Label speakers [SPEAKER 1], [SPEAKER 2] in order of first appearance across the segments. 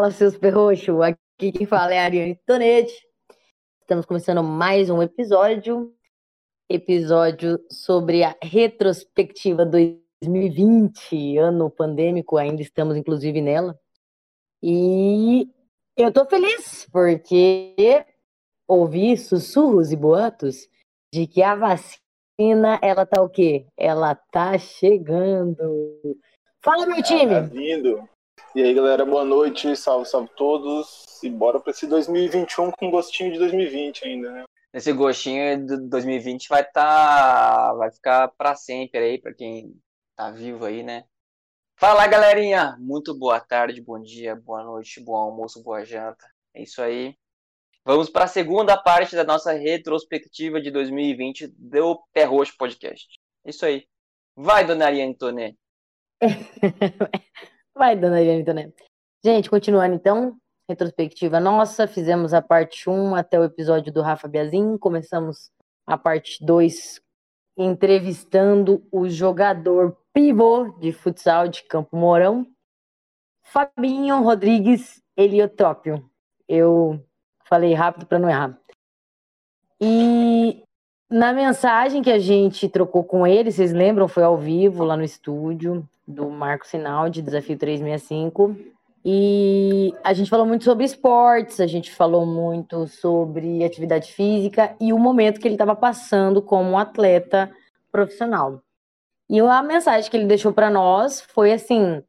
[SPEAKER 1] Fala, seus perroxos. Aqui quem fala é a Ariane Tonetti. Estamos começando mais um episódio. Episódio sobre a retrospectiva 2020, ano pandêmico, ainda estamos inclusive nela. E eu tô feliz porque ouvi sussurros e boatos de que a vacina, ela tá o quê? Ela tá chegando. Fala, meu time!
[SPEAKER 2] Tá vindo. E aí, galera, boa noite, salve, salve todos. E bora pra esse 2021 com gostinho de 2020 ainda, né?
[SPEAKER 3] Esse gostinho de 2020 vai tá. vai ficar para sempre aí, para quem tá vivo aí, né? Fala, galerinha! Muito boa tarde, bom dia, boa noite, bom almoço, boa janta. É isso aí. Vamos para a segunda parte da nossa retrospectiva de 2020 do Pé Roxo Podcast. É isso aí. Vai, dona Ariane Toné.
[SPEAKER 1] Vai, dona Toné. Gente, continuando então, retrospectiva nossa, fizemos a parte 1 até o episódio do Rafa Biazin, começamos a parte 2 entrevistando o jogador pivô de futsal de Campo Mourão, Fabinho Rodrigues Eliotrópio. Eu falei rápido para não errar. E na mensagem que a gente trocou com ele, vocês lembram, foi ao vivo lá no estúdio do Marco Sinal de Desafio 365. E a gente falou muito sobre esportes, a gente falou muito sobre atividade física e o momento que ele estava passando como atleta profissional. E a mensagem que ele deixou para nós foi assim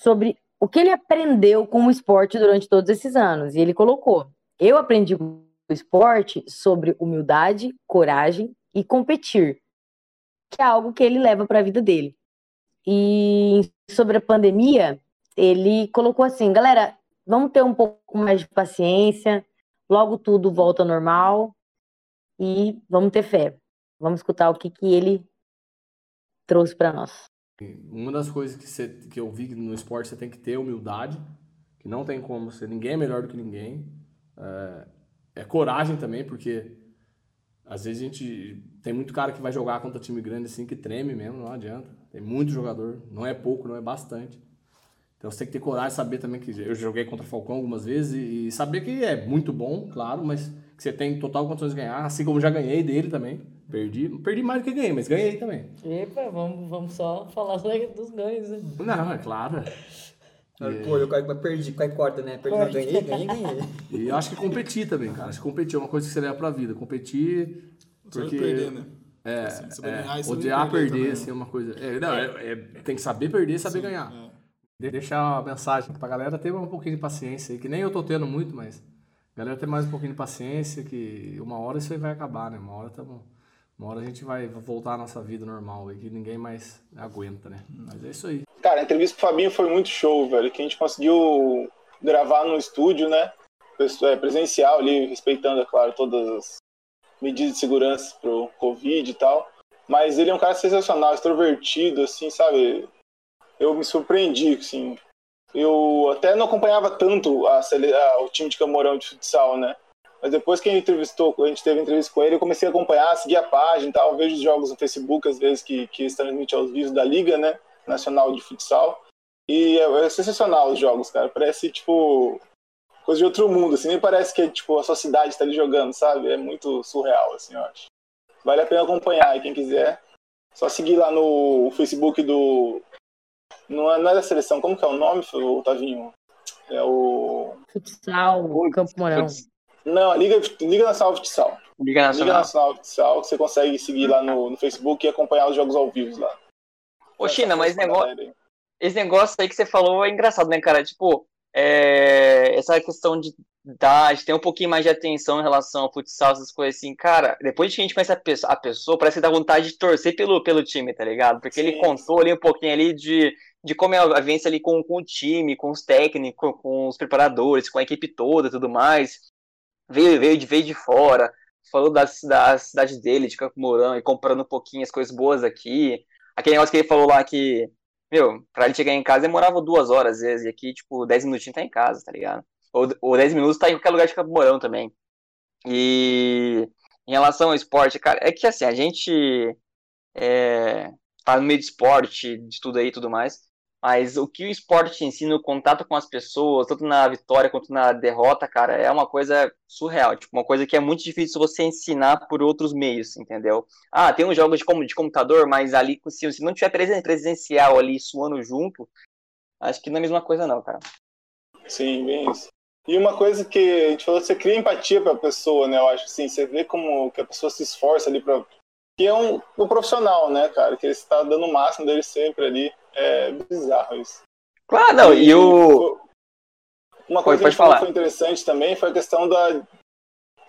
[SPEAKER 1] sobre o que ele aprendeu com o esporte durante todos esses anos. E ele colocou: "Eu aprendi com o esporte sobre humildade, coragem e competir", que é algo que ele leva para a vida dele. E sobre a pandemia, ele colocou assim: galera, vamos ter um pouco mais de paciência, logo tudo volta ao normal e vamos ter fé. Vamos escutar o que, que ele trouxe para nós.
[SPEAKER 4] Uma das coisas que, você, que eu vi no esporte você tem que ter humildade, que não tem como ser ninguém é melhor do que ninguém. É, é coragem também, porque às vezes a gente tem muito cara que vai jogar contra time grande assim que treme mesmo, não adianta. Tem muito jogador, não é pouco, não é bastante. Então você tem que ter coragem, saber também que eu joguei contra o Falcão algumas vezes e, e saber que é muito bom, claro, mas que você tem total condições de ganhar, assim como já ganhei dele também. Perdi, perdi mais do que ganhei, mas ganhei também.
[SPEAKER 1] Epa, vamos, vamos só falar dos ganhos, né?
[SPEAKER 4] Não, é claro.
[SPEAKER 5] E... Pô, eu perdi com a corda, né? Perdi, mas ganhei, ganhei, ganhei.
[SPEAKER 4] E eu acho que competir também, cara. Acho que competir é uma coisa que você leva pra vida. Competir. Porque... perder, né? É, assim, é ganhar, odiar perder, perder assim, é uma coisa. É, não, é, é, tem que saber perder e saber Sim, ganhar. É. Deixar uma mensagem pra galera ter um pouquinho de paciência aí, que nem eu tô tendo muito, mas a galera ter mais um pouquinho de paciência, que uma hora isso aí vai acabar, né? Uma hora tá bom. Uma hora a gente vai voltar à nossa vida normal aí, que ninguém mais aguenta, né? Mas é isso aí.
[SPEAKER 2] Cara, a entrevista com o Fabinho foi muito show, velho. Que a gente conseguiu gravar no estúdio, né? É, presencial ali, respeitando, é claro, todas as medidas de segurança pro Covid e tal. Mas ele é um cara sensacional, extrovertido, assim, sabe? Eu me surpreendi, assim. Eu até não acompanhava tanto a, a, o time de Camorão de futsal, né? Mas depois que a gente entrevistou, a gente teve entrevista com ele, eu comecei a acompanhar, seguir a página e tal. vejo os jogos no Facebook, às vezes, que, que transmitem aos vivos da Liga, né? Nacional de Futsal. E é, é sensacional os jogos, cara. Parece, tipo, coisa de outro mundo, assim, nem parece que tipo, a sua cidade está ali jogando, sabe? É muito surreal, assim, eu acho. Vale a pena acompanhar, e quem quiser, só seguir lá no Facebook do. Não é, não é da seleção, como que é o nome, Otavinho? É o.
[SPEAKER 1] Futsal, Campo Mourão.
[SPEAKER 2] Não, Liga, Liga Nacional Futsal.
[SPEAKER 3] Liga Nacional. Liga
[SPEAKER 2] Nacional Futsal, que você consegue seguir lá no, no Facebook e acompanhar os jogos ao vivo lá.
[SPEAKER 3] Ô, China, mas negócio, esse negócio aí que você falou é engraçado, né, cara? Tipo, é, essa questão de, dar, de ter um pouquinho mais de atenção em relação ao futsal, essas coisas assim, cara, depois que a gente conhece a pessoa, a pessoa, parece que dá vontade de torcer pelo, pelo time, tá ligado? Porque Sim. ele contou ali um pouquinho ali de, de como é a vivência ali com, com o time, com os técnicos, com os preparadores, com a equipe toda e tudo mais. Veio, veio, de, veio de fora, falou da, da cidade dele, de Campo Mourão, e comprando um pouquinho as coisas boas aqui. Aquele negócio que ele falou lá que meu, pra ele chegar em casa demorava duas horas às vezes, e aqui, tipo, dez minutinhos tá em casa, tá ligado? Ou, ou dez minutos tá em qualquer lugar de Campo Mourão também. E em relação ao esporte, cara, é que assim, a gente é, tá no meio de esporte, de tudo aí e tudo mais, Mas o que o esporte te ensina, o contato com as pessoas, tanto na vitória quanto na derrota, cara, é uma coisa surreal. Tipo, uma coisa que é muito difícil você ensinar por outros meios, entendeu? Ah, tem uns jogos de, de computador, mas ali, se, se não tiver presencial ali, suando junto, acho que não é a mesma coisa não, cara.
[SPEAKER 2] Sim, bem isso. E uma coisa que a gente falou, você cria empatia para a pessoa, né? Eu acho assim, você vê como que a pessoa se esforça ali para que é um, um profissional, né, cara? Que ele está dando o máximo dele sempre ali. É bizarro isso.
[SPEAKER 3] Claro, não, e, e o.
[SPEAKER 2] Uma coisa pode, que falar. foi interessante também foi a questão da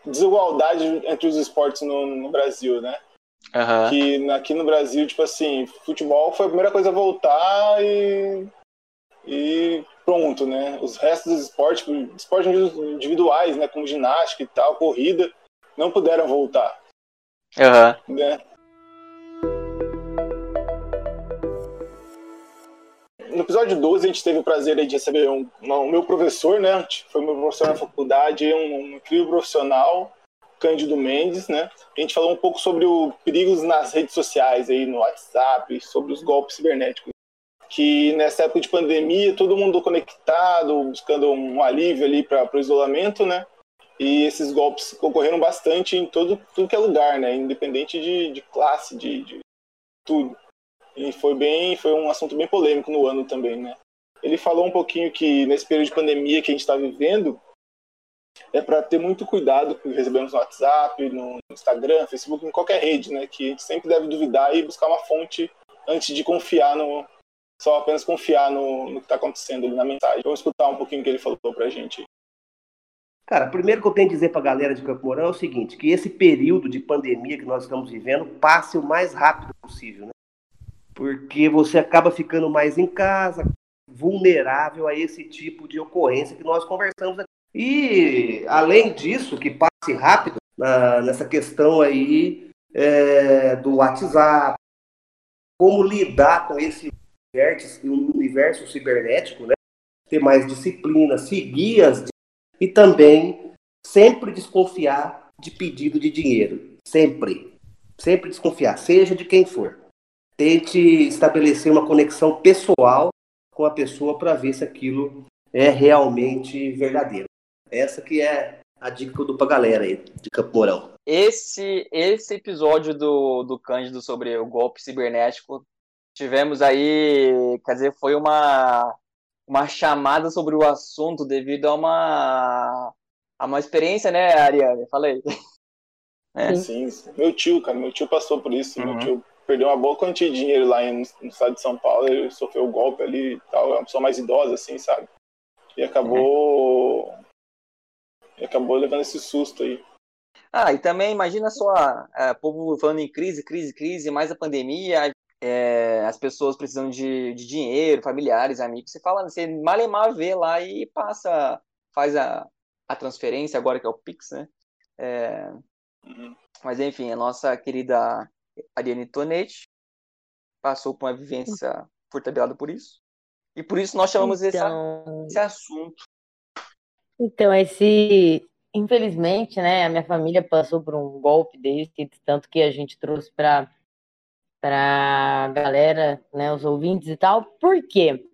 [SPEAKER 2] desigualdade entre os esportes no, no Brasil, né?
[SPEAKER 3] Uhum.
[SPEAKER 2] Que aqui no Brasil, tipo assim, futebol foi a primeira coisa a voltar e. E pronto, né? Os restos dos esportes, esportes individuais, né? Como ginástica e tal, corrida, não puderam voltar.
[SPEAKER 3] Uhum.
[SPEAKER 2] Né? No episódio 12, a gente teve o prazer de receber um, um, meu professor, né? Foi meu professor na faculdade, um, um incrível profissional, Cândido Mendes, né? A gente falou um pouco sobre os perigos nas redes sociais, aí no WhatsApp, sobre os golpes cibernéticos. Que nessa época de pandemia, todo mundo conectado, buscando um alívio ali para o isolamento, né? E esses golpes ocorreram bastante em todo tudo que é lugar, né? Independente de, de classe, de, de tudo. E foi bem, foi um assunto bem polêmico no ano também, né? Ele falou um pouquinho que nesse período de pandemia que a gente está vivendo, é para ter muito cuidado com o que recebemos no WhatsApp, no Instagram, Facebook, em qualquer rede, né? Que a gente sempre deve duvidar e buscar uma fonte antes de confiar no. Só apenas confiar no, no que está acontecendo na mensagem. Vamos escutar um pouquinho o que ele falou para a gente.
[SPEAKER 6] Cara, primeiro que eu tenho a dizer para a galera de Campo Mourão é o seguinte, que esse período de pandemia que nós estamos vivendo passe o mais rápido possível, né? Porque você acaba ficando mais em casa, vulnerável a esse tipo de ocorrência que nós conversamos aqui. E, além disso, que passe rápido na, nessa questão aí é, do WhatsApp, como lidar com esse universo cibernético, né? Ter mais disciplina, seguir as e também sempre desconfiar de pedido de dinheiro. Sempre. Sempre desconfiar, seja de quem for. Tente estabelecer uma conexão pessoal com a pessoa para ver se aquilo é realmente verdadeiro. Essa que é a dica que eu dou pra galera aí de Campo Mourão.
[SPEAKER 3] Esse, esse episódio do, do Cândido sobre o golpe cibernético, tivemos aí, quer dizer, foi uma, uma chamada sobre o assunto devido a uma, a uma experiência, né, Ariane? Falei.
[SPEAKER 2] É. Sim, sim, meu tio, cara, meu tio passou por isso. Uhum. Meu tio perdeu uma boa quantia de dinheiro lá no, no estado de São Paulo, ele sofreu um golpe ali e tal, é uma pessoa mais idosa, assim, sabe? E acabou. Uhum. E acabou levando esse susto aí.
[SPEAKER 3] Ah, e também imagina só, é, povo falando em crise, crise, crise, mais a pandemia, é, as pessoas precisam de, de, dinheiro, familiares, amigos, você fala, você malemar vê lá e passa, faz a, a transferência, agora que é o Pix, né? É, uhum. Mas enfim, a nossa querida Ariane Tonetti passou por uma vivência, foi tabelada por isso. E por isso nós chamamos então... esse, esse assunto.
[SPEAKER 1] Então, esse. Infelizmente, né, a minha família passou por um golpe desse, tanto que a gente trouxe para para galera, né, os ouvintes e tal. Por quê?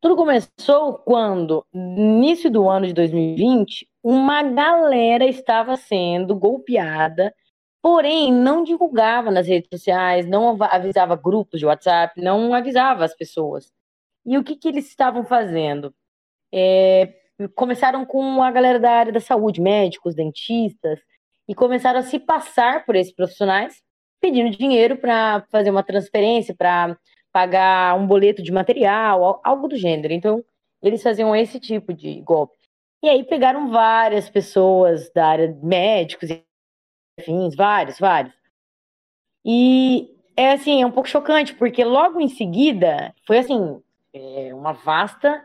[SPEAKER 1] Tudo começou quando, início do ano de 2020, uma galera estava sendo golpeada, porém não divulgava nas redes sociais, não avisava grupos de WhatsApp, não avisava as pessoas. E o que, que eles estavam fazendo? É, começaram com a galera da área da saúde, médicos, dentistas, e começaram a se passar por esses profissionais pedindo dinheiro para fazer uma transferência, para pagar um boleto de material, algo do gênero. Então, eles faziam esse tipo de golpe. E aí pegaram várias pessoas da área médicos, enfim, vários, vários. E é assim, é um pouco chocante, porque logo em seguida foi assim, é uma vasta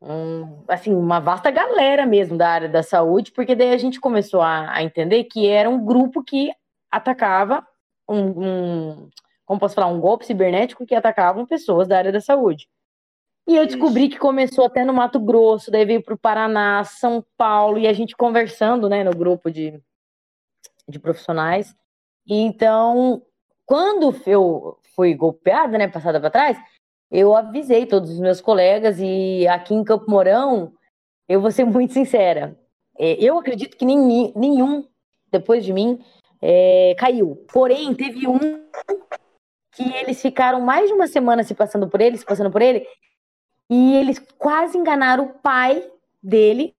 [SPEAKER 1] um, assim, uma vasta galera mesmo da área da saúde, porque daí a gente começou a, a entender que era um grupo que atacava um, um, como posso falar, um golpe cibernético que atacavam pessoas da área da saúde. E eu descobri que começou até no Mato Grosso, daí veio para o Paraná, São Paulo, e a gente conversando, né, no grupo de, de profissionais. E então, quando eu fui golpeada, né, passada para trás, eu avisei todos os meus colegas e aqui em Campo Mourão, eu vou ser muito sincera, é, eu acredito que nem, nenhum depois de mim é, caiu. Porém, teve um que eles ficaram mais de uma semana se passando por ele, se passando por ele, e eles quase enganaram o pai dele,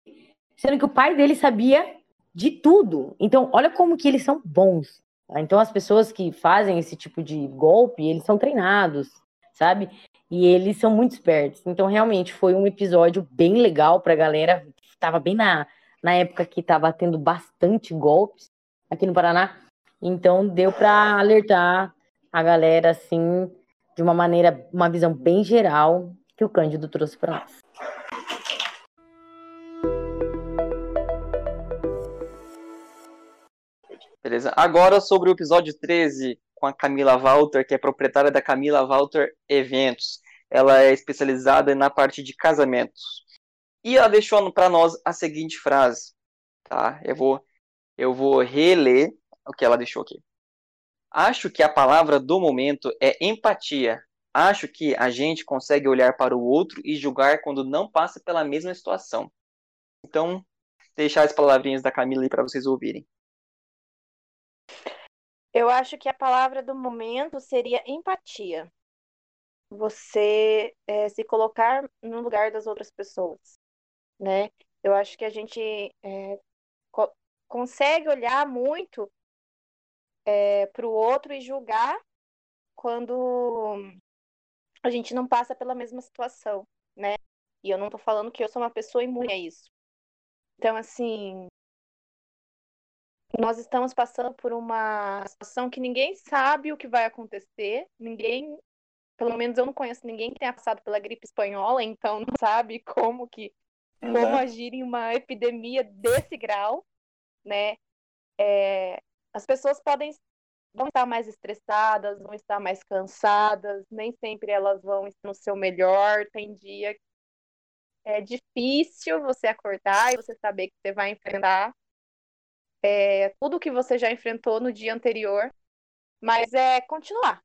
[SPEAKER 1] sendo que o pai dele sabia de tudo. Então, olha como que eles são bons. Tá? Então, as pessoas que fazem esse tipo de golpe, eles são treinados, sabe? E eles são muito espertos. Então, realmente, foi um episódio bem legal pra galera. Tava bem na, na época que tava tendo bastante golpes aqui no Paraná. Então, deu para alertar a galera, assim, de uma maneira, uma visão bem geral que o Cândido trouxe para nós.
[SPEAKER 3] Beleza. Agora sobre o episódio 13 com a Camila Walter, que é proprietária da Camila Walter Eventos. Ela é especializada na parte de casamentos. E ela deixou para nós a seguinte frase, tá? Eu vou eu vou reler o que ela deixou aqui. Acho que a palavra do momento é empatia. Acho que a gente consegue olhar para o outro e julgar quando não passa pela mesma situação. Então, deixar as palavrinhas da Camila aí para vocês ouvirem.
[SPEAKER 7] Eu acho que a palavra do momento seria empatia. Você é, se colocar no lugar das outras pessoas, né? Eu acho que a gente é, consegue olhar muito é, para o outro e julgar quando a gente não passa pela mesma situação, né? E eu não tô falando que eu sou uma pessoa imune a isso. Então, assim, nós estamos passando por uma situação que ninguém sabe o que vai acontecer, ninguém, pelo menos eu não conheço ninguém que tenha passado pela gripe espanhola, então não sabe como que como agir em uma epidemia desse grau, né? É, as pessoas podem vão estar mais estressadas, vão estar mais cansadas, nem sempre elas vão no seu melhor. Tem dia que é difícil você acordar e você saber que você vai enfrentar é, tudo que você já enfrentou no dia anterior, mas é continuar.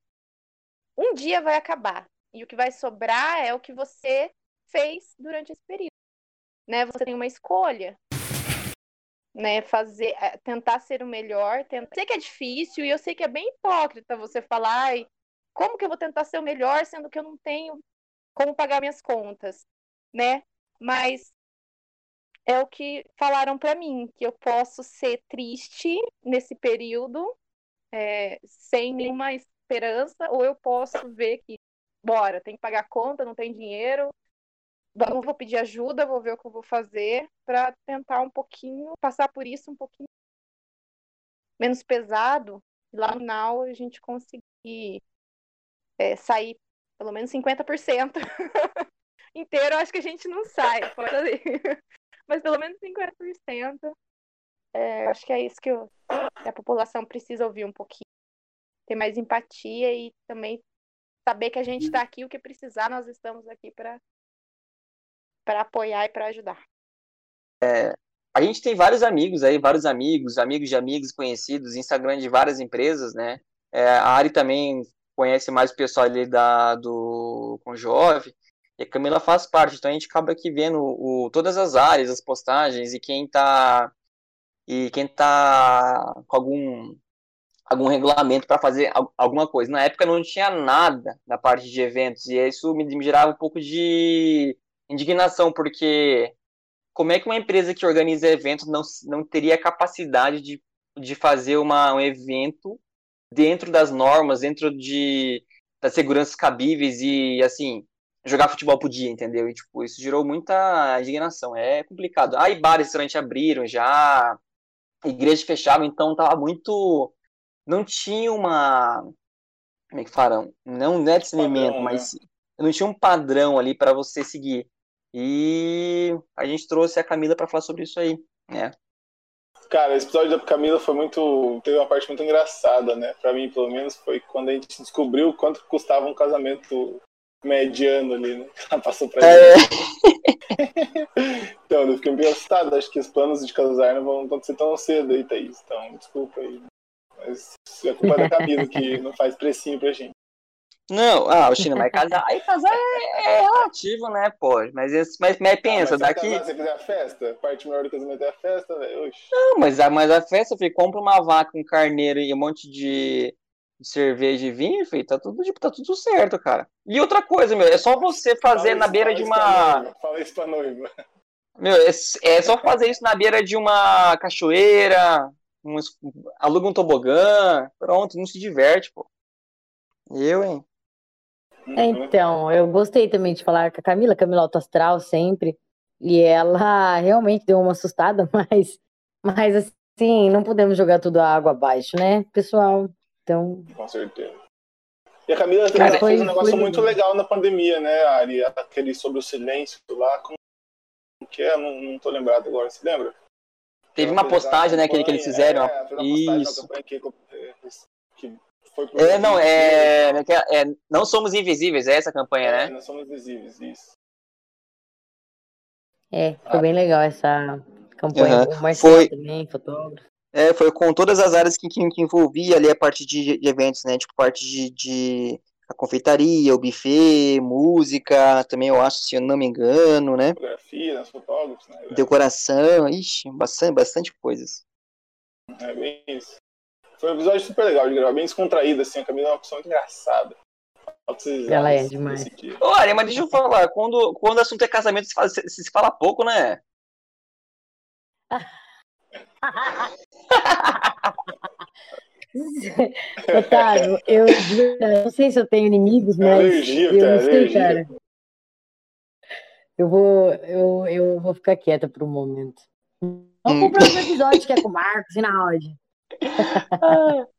[SPEAKER 7] Um dia vai acabar e o que vai sobrar é o que você fez durante esse período. Né? Você tem uma escolha né, fazer, eh, tentar ser o melhor, tentar... Sei que é difícil e eu sei que é bem hipócrita você falar, ai, como que eu vou tentar ser o melhor sendo que eu não tenho como pagar minhas contas, né? Mas é o que falaram para mim, que eu posso ser triste nesse período, é, sem nenhuma esperança, ou eu posso ver que, bora, tem que pagar conta, não tem dinheiro, não vou pedir ajuda, vou ver o que eu vou fazer para tentar um pouquinho, passar por isso um pouquinho menos pesado, e lá no final a gente conseguir é, sair pelo menos 50% inteiro, acho que a gente não sai, pode mas pelo menos 50%. É, acho que é isso que, eu, que a população precisa ouvir um pouquinho. Ter mais empatia e também saber que a gente está aqui, o que precisar, nós estamos aqui para para apoiar e para ajudar.
[SPEAKER 3] É, a gente tem vários amigos aí, vários amigos, amigos de amigos conhecidos, Instagram de várias empresas, né? É, a Ari também conhece mais o pessoal ali da, do Conjove, e a Camila faz parte, então a gente acaba aqui vendo o, todas as áreas, as postagens, e quem tá e quem tá com algum algum regulamento para fazer alguma coisa. Na época não tinha nada na parte de eventos, e isso me, me gerava um pouco de indignação, porque como é que uma empresa que organiza eventos não, não teria capacidade de, de fazer uma, um evento dentro das normas, dentro de, das seguranças cabíveis e, assim, jogar futebol podia, entendeu? E, tipo, isso gerou muita indignação. É complicado. Aí bares restaurantes abriram já, igrejas fechavam, então tava muito... Não tinha uma... Como é que falam? Não, não é discernimento, mas... Né? Não tinha um padrão ali para você seguir. E a gente trouxe a Camila para falar sobre isso aí, né?
[SPEAKER 2] Cara, esse episódio da Camila foi muito. teve uma parte muito engraçada, né? Pra mim, pelo menos, foi quando a gente descobriu quanto custava um casamento mediano ali, né? Ela passou pra é. então, eu fiquei meio assustado. Acho que os planos de casar não vão acontecer tão cedo aí, Thaís. Então, desculpa aí. Mas é culpa da Camila que não faz precinho pra gente.
[SPEAKER 3] Não, ah, o China vai casar. Aí casar é, é relativo, né, pô? Mas, mas, mas pensa,
[SPEAKER 2] Ah, mas
[SPEAKER 3] daqui.
[SPEAKER 2] Se você fizer a festa, a parte melhor do casamento é a festa, velho.
[SPEAKER 3] Não, mas a, mas a festa, filho, compra uma vaca, um carneiro e um monte de, de cerveja e vinho, filho, tá tudo, tipo, tá tudo certo, cara. E outra coisa, meu, é só você fazer
[SPEAKER 2] Fala
[SPEAKER 3] na
[SPEAKER 2] isso-
[SPEAKER 3] beira de uma.
[SPEAKER 2] Fala isso pra noiva.
[SPEAKER 3] Meu, é, é só fazer isso na beira de uma cachoeira, um, aluga um tobogã, pronto, não se diverte, pô. Eu, hein?
[SPEAKER 1] É, então, eu gostei também de falar com a Camila, Camila Alto Astral sempre, e ela realmente deu uma assustada, mas, mas assim, não podemos jogar tudo a água abaixo, né, pessoal? Então,
[SPEAKER 2] Com certeza. E a Camila
[SPEAKER 1] Cara,
[SPEAKER 2] ela
[SPEAKER 1] foi-
[SPEAKER 2] fez um negócio
[SPEAKER 1] foi-
[SPEAKER 2] muito legal na pandemia, né, Ari? Aquele sobre o silêncio lá. Como que é? Não, não tô lembrado agora. Você lembra?
[SPEAKER 3] Teve
[SPEAKER 2] Ela
[SPEAKER 3] uma
[SPEAKER 2] fez a
[SPEAKER 3] postagem, né, que, que eles fizeram.
[SPEAKER 2] É, uma postagem
[SPEAKER 3] Isso.
[SPEAKER 2] que, que foi pro
[SPEAKER 3] É, não, é, é, que- é, Não Somos Invisíveis, é essa a campanha,
[SPEAKER 2] É,
[SPEAKER 3] né?
[SPEAKER 2] nós somos visíveis, isso.
[SPEAKER 1] é, foi bem legal essa campanha.
[SPEAKER 3] Aham.
[SPEAKER 1] O Marcelo
[SPEAKER 3] Foi-
[SPEAKER 1] também, fotógrafo.
[SPEAKER 3] É, foi com todas as áreas que, que, que envolvia ali a parte de, de eventos, né? Tipo, parte de, de a confeitaria, o buffet, música, também eu acho, se eu não me engano, né?
[SPEAKER 2] Fotografia, né, os fotógrafos, né?
[SPEAKER 3] Decoração, ixi, bastante, bastante coisas.
[SPEAKER 2] É bem isso. Foi um episódio super legal de gravar, bem descontraído, assim. A Camila é uma pessoa muito engraçada.
[SPEAKER 1] Ela é demais.
[SPEAKER 3] Olha, mas deixa eu falar, quando, quando o assunto é casamento, se fala, se, se fala pouco, né?
[SPEAKER 1] Otávio, eu não sei se eu tenho inimigos,
[SPEAKER 2] É
[SPEAKER 1] mas
[SPEAKER 2] alergia,
[SPEAKER 1] eu
[SPEAKER 2] cara,
[SPEAKER 1] não sei,
[SPEAKER 2] alergia.
[SPEAKER 1] cara. Eu vou, eu, eu vou ficar quieta por um momento. Vamos pro próximo episódio, que é com o Marcos e na áudio.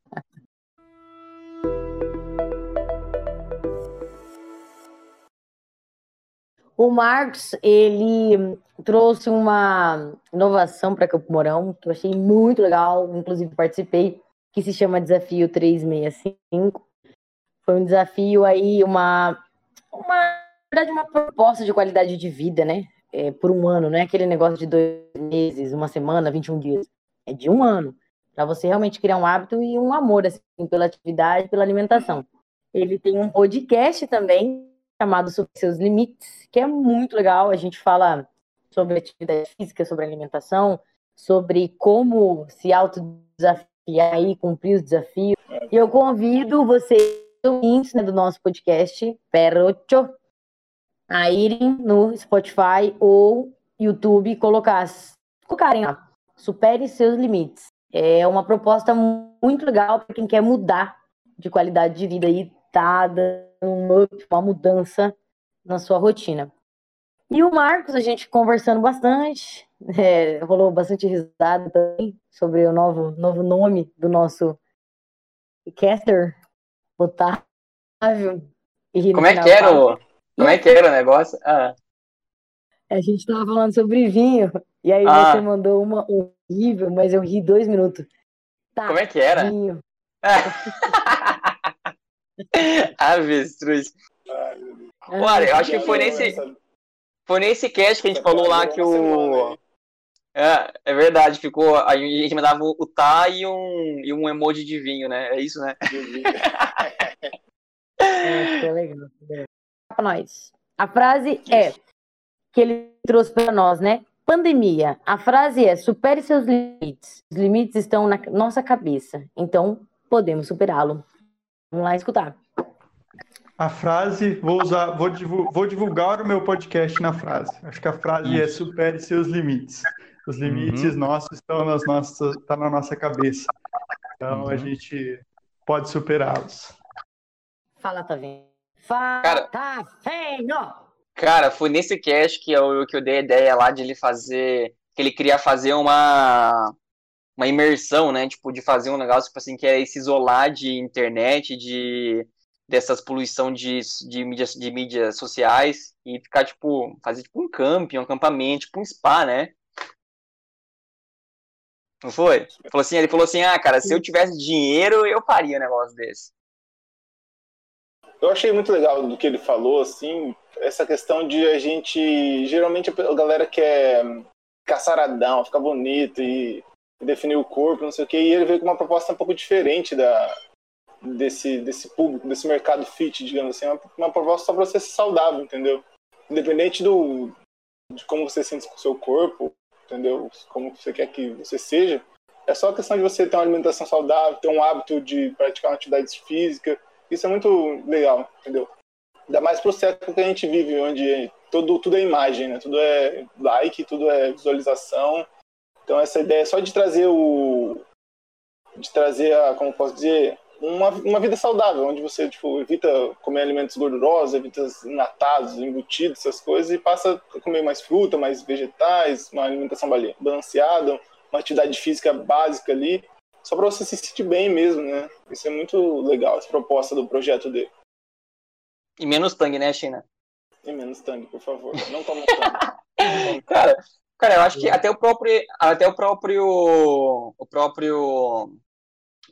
[SPEAKER 1] O Marcos, ele trouxe uma inovação para Campo Mourão, que eu achei muito legal, inclusive participei, que se chama Desafio 365. Foi um desafio aí, uma, uma, verdade, uma proposta de qualidade de vida, né? É, por um ano, não é aquele negócio de dois meses, uma semana, 21 dias. É de um ano, para você realmente criar um hábito e um amor, assim, pela atividade, pela alimentação. Ele tem um podcast também, chamado Sobre Seus Limites, que é muito legal. A gente fala sobre atividade física, sobre alimentação, sobre como se autodesafiar e cumprir os desafios. E eu convido vocês, ouvintes né, do nosso podcast, Perrocho, a irem no Spotify ou YouTube e colocar, colocarem lá, supere seus limites. É uma proposta muito legal para quem quer mudar de qualidade de vida e tá dando um uma mudança na sua rotina. E o Marcos, a gente conversando bastante, é, rolou bastante risada também sobre o novo, novo nome do nosso caster, Otávio. E
[SPEAKER 3] Como é que era o, como é que era o negócio? Ah,
[SPEAKER 1] A gente tava falando sobre vinho, e aí
[SPEAKER 3] Ah.
[SPEAKER 1] você mandou uma horrível, mas eu ri dois minutos. Tá,
[SPEAKER 3] como é que era? Avestruz.
[SPEAKER 2] Ai.
[SPEAKER 3] Olha, eu acho que foi nesse, foi nesse cast que a gente falou lá que o. É, é verdade, ficou. A gente mandava o tá e um, e um emoji de vinho, né? É isso, né?
[SPEAKER 1] É, legal. Pra nós. A frase é que ele trouxe para nós, né? Pandemia. A frase é: supere seus limites. Os limites estão na nossa cabeça, então podemos superá-lo. Vamos lá escutar.
[SPEAKER 8] A frase, vou usar, vou, divu- vou divulgar o meu podcast na frase. Acho que a frase é supere seus limites. Os limites nossos estão nas nossas, tá na nossa cabeça. Então a
[SPEAKER 9] Uhum.
[SPEAKER 8] gente pode superá-los.
[SPEAKER 1] Fala, tá vendo? Fala,
[SPEAKER 3] Cara-
[SPEAKER 1] tá vendo?
[SPEAKER 3] Cara, foi nesse cast que eu, que eu dei a ideia lá de ele fazer. Que ele queria fazer uma. Uma imersão, né? Tipo, de fazer um negócio, tipo assim, que é se isolar de internet, de dessas poluição de, de, mídias, de mídias sociais e ficar, tipo, fazer tipo um camping, um acampamento, tipo um spa, né? Não foi? Falou assim, ele falou assim, ah, cara, se eu tivesse dinheiro, eu faria um negócio desse.
[SPEAKER 2] Eu achei muito legal do que ele falou, assim, essa questão de a gente. Geralmente a galera quer ficar saradão, ficar bonito e, definir o corpo, não sei o quê, e ele veio com uma proposta um pouco diferente da, desse, desse público, desse mercado fit, digamos assim, é uma, uma proposta só para você ser saudável, entendeu? Independente do, de como você sente com o seu corpo, entendeu? Como você quer que você seja, é só questão de você ter uma alimentação saudável, ter um hábito de praticar uma atividade física. Isso é muito legal, entendeu? Ainda mais pro século que a gente vive, onde tudo, tudo é imagem, né? Tudo é like, tudo é visualização. Então essa ideia só de trazer o... de trazer a, como posso dizer, uma, uma vida saudável, onde você tipo, evita comer alimentos gordurosos, evita enlatados, embutidos, essas coisas, e passa a comer mais fruta, mais vegetais, uma alimentação balanceada, uma atividade física básica ali, só para você se sentir bem mesmo, né? Isso é muito legal, essa proposta do projeto dele.
[SPEAKER 3] E menos tangue, né, China?
[SPEAKER 2] E menos tangue, por favor. Não toma tangue.
[SPEAKER 3] cara, cara, eu acho que até o próprio, até o próprio, o próprio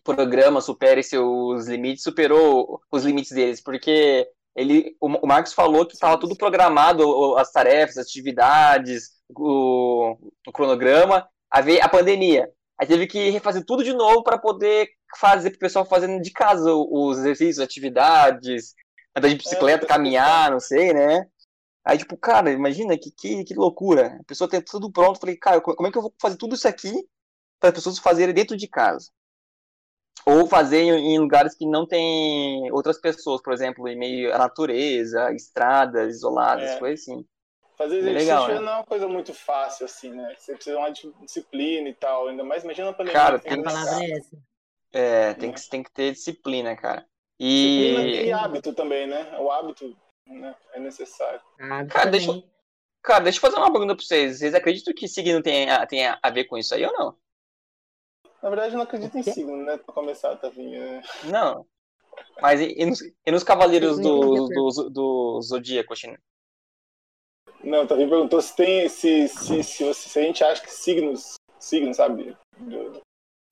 [SPEAKER 3] programa supere seus limites, superou os limites deles, porque ele, o Marcos falou que estava tudo programado, as tarefas, as atividades, o, o cronograma, a ver a pandemia. Aí teve que refazer tudo de novo para poder fazer para o pessoal fazendo de casa os exercícios, atividades, andar de bicicleta, é, caminhar, não sei, né? Aí, tipo, cara, imagina que, que, que loucura. A pessoa tem tudo pronto. Falei, cara, como é que eu vou fazer tudo isso aqui para as pessoas fazerem dentro de casa? Ou fazer em, em lugares que não tem outras pessoas, por exemplo, em meio à natureza, estradas isoladas, é. coisas assim.
[SPEAKER 2] Fazer exercício legal, né? não é uma coisa muito fácil, assim, né? Você precisa de uma disciplina e tal, ainda mais imagina a pandemia.
[SPEAKER 3] Cara, tem, palavra é, essa. é, tem, que, tem que ter disciplina, cara. E...
[SPEAKER 2] Disciplina e hábito também, né? O hábito né? é necessário.
[SPEAKER 3] cara, deixa, cara, deixa eu fazer uma pergunta pra vocês. Vocês acreditam que signo tem, tem a ver com isso aí ou não?
[SPEAKER 2] Na verdade, eu não acredito em signo, né? Pra começar, Tavinha. Né?
[SPEAKER 3] Não. Mas e, e, nos, e nos cavaleiros do, do, do Zodíaco, China?
[SPEAKER 2] Não, Tavinha perguntou se tem. Se, se, se, se, a gente acha que signos. Signos, sabe?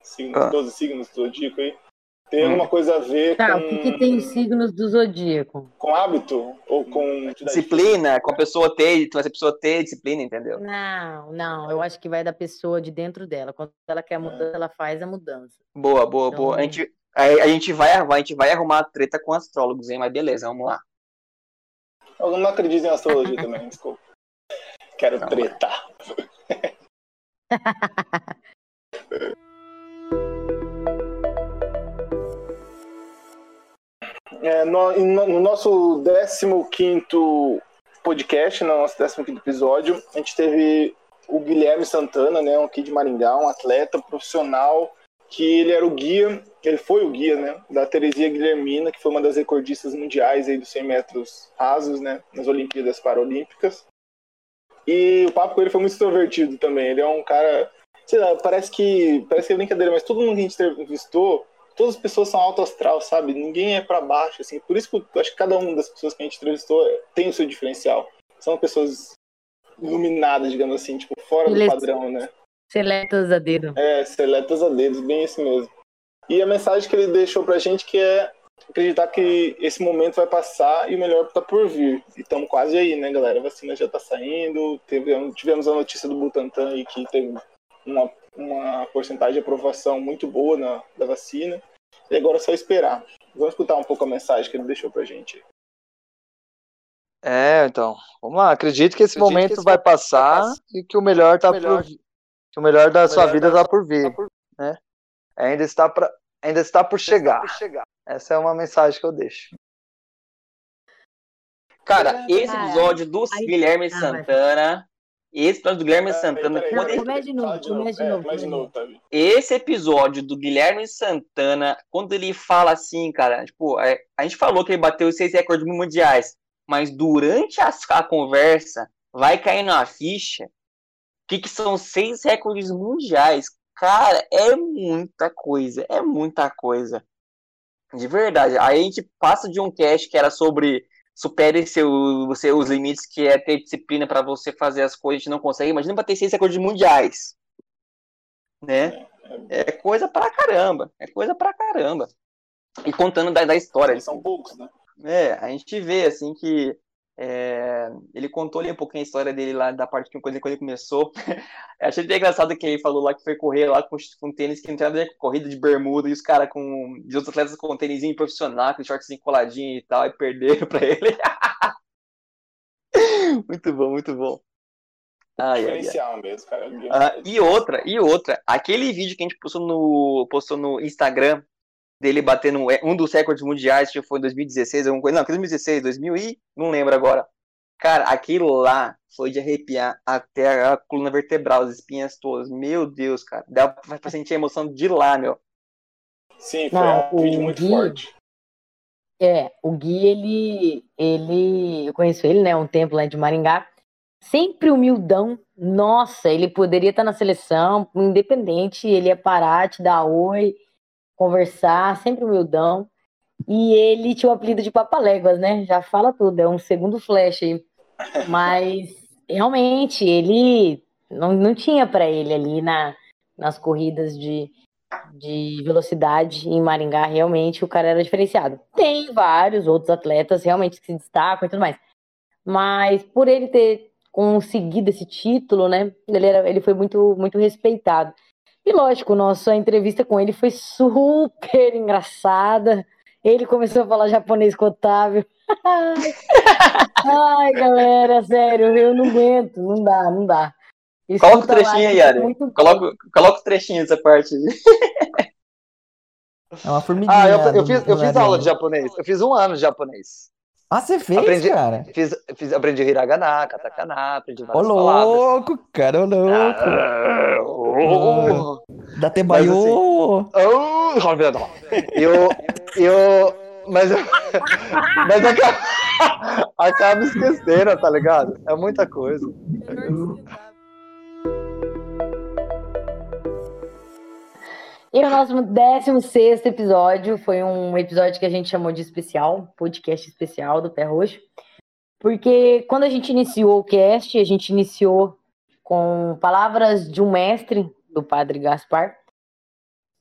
[SPEAKER 2] Signos, ah. 12 signos do Zodíaco aí tem alguma coisa a ver
[SPEAKER 1] tá,
[SPEAKER 2] com.
[SPEAKER 1] O que, que tem signos do zodíaco?
[SPEAKER 2] Com hábito? Ou com.
[SPEAKER 3] Disciplina, com a pessoa ter, a pessoa ter disciplina, entendeu?
[SPEAKER 1] Não, não. Eu acho que vai da pessoa de dentro dela. Quando ela quer mudança, é. ela faz a mudança.
[SPEAKER 3] Boa, boa, então... boa. A gente, a, a, gente vai, a gente vai arrumar treta com astrólogos, hein? Mas beleza, vamos lá.
[SPEAKER 2] Eu não acredito em astrologia também, desculpa. Quero não, tretar. É, no, no, nosso 15 podcast, no nosso 15 episódio, a gente teve o Guilherme Santana, né, um aqui de Maringá, um atleta profissional, que ele era o guia, ele foi o guia, né, da Teresia Guilhermina, que foi uma das recordistas mundiais aí dos 100 metros rasos, né, nas Olimpíadas Paralímpicas. E o papo com ele foi muito extrovertido também. Ele é um cara, sei lá, parece que parece que é brincadeira, mas todo mundo que a gente entrevistou todas as pessoas são alto astral, sabe? Ninguém é para baixo, assim. Por isso que eu acho que cada uma das pessoas que a gente entrevistou tem o seu diferencial. São pessoas iluminadas, digamos assim, tipo, fora do padrão, né?
[SPEAKER 1] Seletas a dedo.
[SPEAKER 2] É, seletas a dedo, bem isso mesmo. E a mensagem que ele deixou pra gente que é acreditar que esse momento vai passar e o melhor tá por vir. E estamos quase aí, né, galera? A vacina já tá saindo, teve, tivemos a notícia do Butantan aí que teve uma uma porcentagem de aprovação muito boa na, da vacina. E agora é só esperar. Vamos escutar um pouco a mensagem que ele deixou pra gente.
[SPEAKER 9] É, então, vamos lá. Acredito que esse Acredito momento que esse vai, passar vai, passar e que o melhor tá melhor, por que o melhor da o sua melhor vida está por vir, tá por... né? Ainda está para ainda está por chegar. Está por chegar. Essa é uma mensagem que eu deixo.
[SPEAKER 3] Cara, esse episódio do Guilherme ah, Santana esse episódio do Guilherme Santana. Esse episódio do Guilherme Santana, quando ele fala assim, cara, tipo, a, é, a gente falou que ele bateu os seis recordes mundiais, mas durante a, a conversa vai cair na ficha que, que são seis recordes mundiais. Cara, é muita coisa, é muita coisa. De verdade. Aí a gente passa de um cast que era sobre supere seu, você, os limites que é ter disciplina para você fazer as coisas que não consegue. Imagina para ter seis recordes mundiais. Né? É coisa pra caramba. É coisa pra caramba. E contando da, da história.
[SPEAKER 2] São poucos, né?
[SPEAKER 3] É, a gente vê assim que É, ele contou ali um pouquinho a história dele lá, da parte que quando ele começou. Achei bem engraçado que ele falou lá que foi correr lá com, com tênis que não tem nada a ver com corrida de bermuda e os caras com. E os atletas com tênisinho profissional, com shortzinho coladinho e tal, e perderam pra ele. muito bom, muito bom. Ai,
[SPEAKER 2] Diferencial ai, mesmo, cara.
[SPEAKER 3] Ah, e outra, e outra, aquele vídeo que a gente postou no, postou no Instagram dele batendo um dos recordes mundiais, que foi em 2016, alguma coisa. Não, 2016, 2000 e não lembro agora. Cara, aquilo lá foi de arrepiar até a coluna vertebral, as espinhas todas. Meu Deus, cara. Dá pra sentir a emoção de lá, meu.
[SPEAKER 2] Sim, foi não, um vídeo muito Gui, forte.
[SPEAKER 1] É, o Gui, ele, ele. Eu conheço ele, né? Um tempo lá de Maringá sempre humildão. Nossa, ele poderia estar na seleção, independente, ele ia parar, te dar oi, conversar, sempre humildão. E ele tinha o apelido de Papaléguas, né? Já fala tudo, é um segundo flash aí. Mas realmente ele não, não tinha para ele ali na, nas corridas de, de velocidade em Maringá, realmente o cara era diferenciado. Tem vários outros atletas realmente que se destacam e tudo mais. Mas por ele ter conseguido esse título, né? Ele, era, ele foi muito, muito respeitado. E lógico, nossa entrevista com ele foi super engraçada. Ele começou a falar japonês com o Otávio. Ai, galera, sério, eu não aguento, não dá, não dá.
[SPEAKER 3] coloca o trechinho aí, Yari. Coloca, coloca o trechinho dessa parte.
[SPEAKER 10] É uma formiguinha.
[SPEAKER 9] Ah, eu, eu fiz, eu fiz aula de japonês. Eu fiz um ano de japonês.
[SPEAKER 10] Ah, você fez,
[SPEAKER 9] aprendi,
[SPEAKER 10] cara?
[SPEAKER 9] Fiz, fiz, aprendi hiragana, katakana, aprendi várias
[SPEAKER 10] Ô, louco,
[SPEAKER 9] palavras.
[SPEAKER 10] cara, ô, louco.
[SPEAKER 9] Ah, oh,
[SPEAKER 10] oh, Datebaiô.
[SPEAKER 9] oh, eu, eu, mas, mas acaba, acaba esquecendo, tá ligado? É muita coisa.
[SPEAKER 1] E o nosso 16 episódio foi um episódio que a gente chamou de especial, podcast especial do Pé Roxo. Porque quando a gente iniciou o cast, a gente iniciou com palavras de um mestre, do padre Gaspar.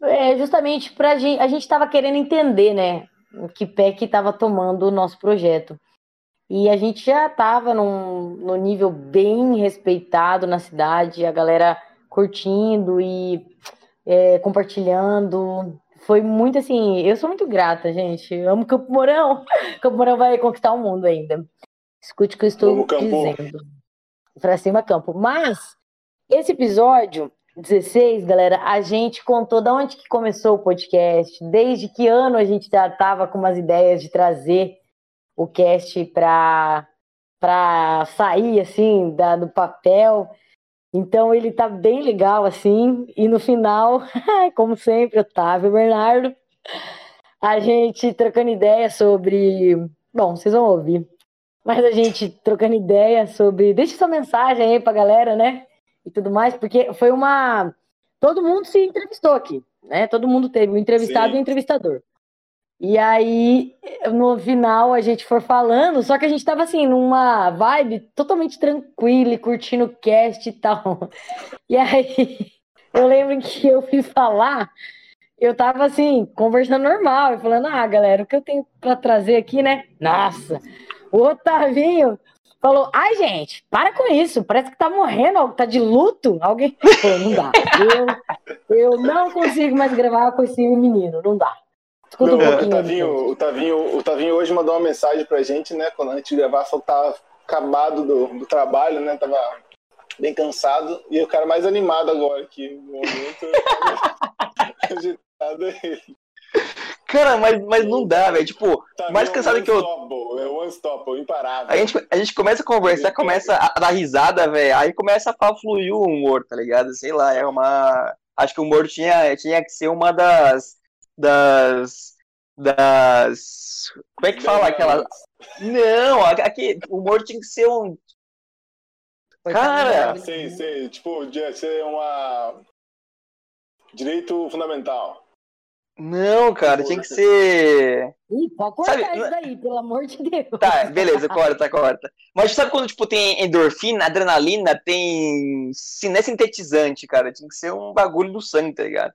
[SPEAKER 1] É justamente para gente, a gente estava querendo entender, né, que pé que estava tomando o nosso projeto. E a gente já estava num, num nível bem respeitado na cidade, a galera curtindo e é, compartilhando. Foi muito assim, eu sou muito grata, gente. Eu amo Campo Mourão. Campo Mourão vai conquistar o mundo ainda. Escute o que eu estou dizendo. Pra cima, campo. Mas, esse episódio 16, galera, a gente contou da onde que começou o podcast, desde que ano a gente já tava com umas ideias de trazer o cast para para sair assim da, do papel. Então ele tá bem legal assim. E no final, como sempre, Otávio Bernardo, a gente trocando ideia sobre. Bom, vocês vão ouvir. Mas a gente trocando ideia sobre. Deixe sua mensagem aí pra galera, né? E tudo mais, porque foi uma. Todo mundo se entrevistou aqui, né? Todo mundo teve um entrevistado Sim. e um entrevistador. E aí, no final, a gente for falando, só que a gente tava assim, numa vibe totalmente tranquila, curtindo o cast e tal. E aí, eu lembro que eu fui falar, eu tava assim, conversando normal, e falando, ah, galera, o que eu tenho para trazer aqui, né? Nossa, o Otavinho falou, ai, gente, para com isso, parece que tá morrendo, tá de luto. Alguém falou, não dá. Eu, eu não consigo mais gravar com esse menino, não dá.
[SPEAKER 2] Escuta um pouquinho. O Tavinho, o, Tavinho, o Tavinho hoje mandou uma mensagem pra gente, né? Quando a gente gravar, só tava acabado do, do trabalho, né? Tava bem cansado. E o cara mais animado agora aqui no momento. agitado é ele.
[SPEAKER 3] Cara, mas, mas não dá, velho. Tipo, tá mais cansado que eu.
[SPEAKER 2] É o unstoppable, imparável.
[SPEAKER 3] A gente, a gente começa a conversar, começa a dar risada, velho. Aí começa a fluir o humor, tá ligado? Sei lá, é uma. Acho que o humor tinha, tinha que ser uma das das. das. Como é que fala aquela. Não, aqui, o humor tinha que ser um. Cara!
[SPEAKER 2] Sim, sim, tipo, de ser uma. Direito fundamental.
[SPEAKER 3] Não, cara, tinha que ser.
[SPEAKER 1] Ih, pode cortar sabe, isso daí, pelo amor de Deus.
[SPEAKER 3] Tá, beleza, corta, corta. Mas sabe quando, tipo, tem endorfina, adrenalina, tem. Não é sintetizante, cara. Tinha que ser um bagulho do sangue, tá ligado?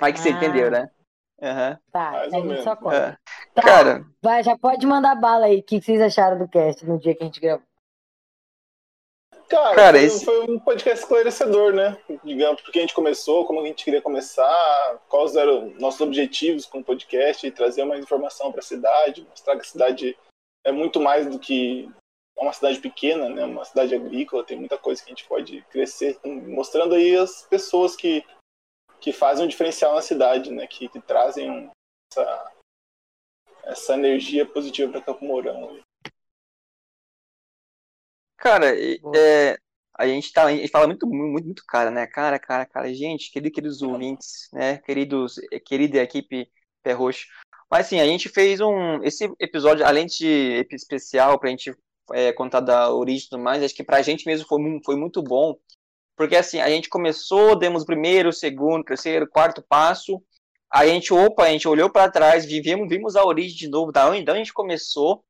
[SPEAKER 3] Aí que ah. você entendeu, né?
[SPEAKER 1] Uhum. Tá, Mais a gente só corta.
[SPEAKER 3] Cara,
[SPEAKER 1] Vai, já pode mandar bala aí. O que vocês acharam do cast no dia que a gente gravou?
[SPEAKER 2] Cara,
[SPEAKER 3] Cara,
[SPEAKER 2] foi,
[SPEAKER 3] esse-
[SPEAKER 2] foi um podcast esclarecedor, né? Digamos, porque a gente começou, como a gente queria começar, quais eram nossos objetivos com o podcast, e trazer mais informação para a cidade, mostrar que a cidade é muito mais do que uma cidade pequena, né? Uma cidade agrícola, tem muita coisa que a gente pode crescer, mostrando aí as pessoas que, que fazem um diferencial na cidade, né? Que, que trazem essa, essa energia positiva para Campo Mourão.
[SPEAKER 3] Cara, é, a gente tá, a gente fala muito, muito, muito cara, né? Cara, cara, cara, gente, querido, queridos ouvintes, né? Queridos, querida equipe Pé Roxo. Mas assim, a gente fez um, esse episódio, além de especial pra gente é, contar da origem e tudo mais, acho que pra gente mesmo foi, foi muito bom, porque assim, a gente começou, demos o primeiro, segundo, terceiro, quarto passo, a gente, opa, a gente olhou pra trás, vivemos, vimos a origem de novo, da onde, da onde a gente começou,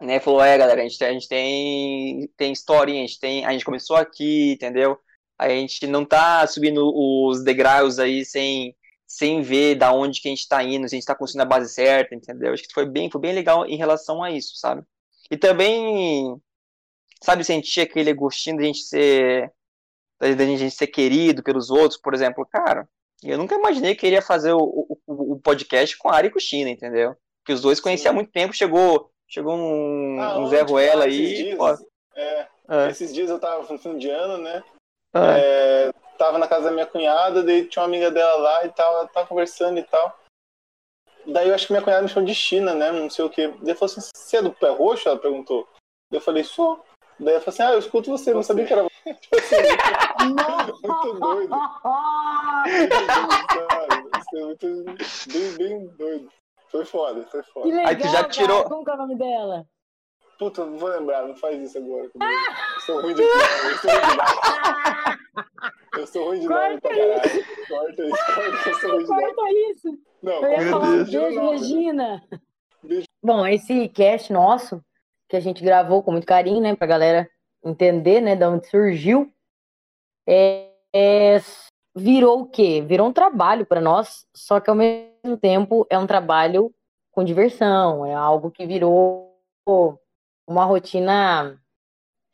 [SPEAKER 3] né, falou, é, galera, a gente, tem- a gente tem, tem historinha, a gente tem, a gente começou aqui, entendeu? A gente não tá subindo os degraus aí sem, sem ver da onde que a gente tá indo, se a gente tá construindo a base certa, entendeu? Acho que foi bem, foi bem legal em relação a isso, sabe? E também, sabe, sentir aquele gostinho de a gente ser, da da gente ser querido pelos outros, por exemplo, cara, eu nunca imaginei que iria fazer o, o, o- podcast com a Ari e com o China, entendeu? Que os dois conheciam há muito tempo, chegou, chegou um,
[SPEAKER 2] Ah,
[SPEAKER 3] um Zé Ruela
[SPEAKER 2] esses
[SPEAKER 3] aí,
[SPEAKER 2] dias,
[SPEAKER 3] pô,
[SPEAKER 2] é,
[SPEAKER 3] é,
[SPEAKER 2] Esses dias eu tava no fim de ano, né?
[SPEAKER 3] é.
[SPEAKER 2] É, tava na casa da minha cunhada, daí tinha uma amiga dela lá e tal, ela tava conversando e tal. Daí eu acho que minha cunhada me chamou de China, né? Não sei o quê. Daí falou assim: você é do pé roxo? Ela perguntou. Eu falei, sou. Daí ela falou assim: ah, eu escuto você, não sabia que era você. Tipo assim, muito doido. Isso é muito bem, bem doido. Foi foda, foi
[SPEAKER 1] Que
[SPEAKER 2] foda.
[SPEAKER 1] legal,
[SPEAKER 3] Aí tu já
[SPEAKER 1] cara.
[SPEAKER 3] tirou-
[SPEAKER 1] Como que é o nome dela?
[SPEAKER 2] Puta, não vou lembrar, não faz isso agora comigo. Eu sou ruim de nome, eu sou ruim de nome. Eu sou ruim de nome pra caralho. Corta isso, corta, eu sou ruim de nome.
[SPEAKER 1] Corta isso.
[SPEAKER 2] Não,
[SPEAKER 1] Eu ia
[SPEAKER 2] corta
[SPEAKER 1] falar um beijo. Regina.
[SPEAKER 2] Beijo.
[SPEAKER 1] Bom, esse cast nosso, que a gente gravou com muito carinho, né, pra galera entender, né, de onde surgiu, é, é- virou o quê? Virou um trabalho para nós, só que ao mesmo tempo é um trabalho com diversão, é algo que virou uma rotina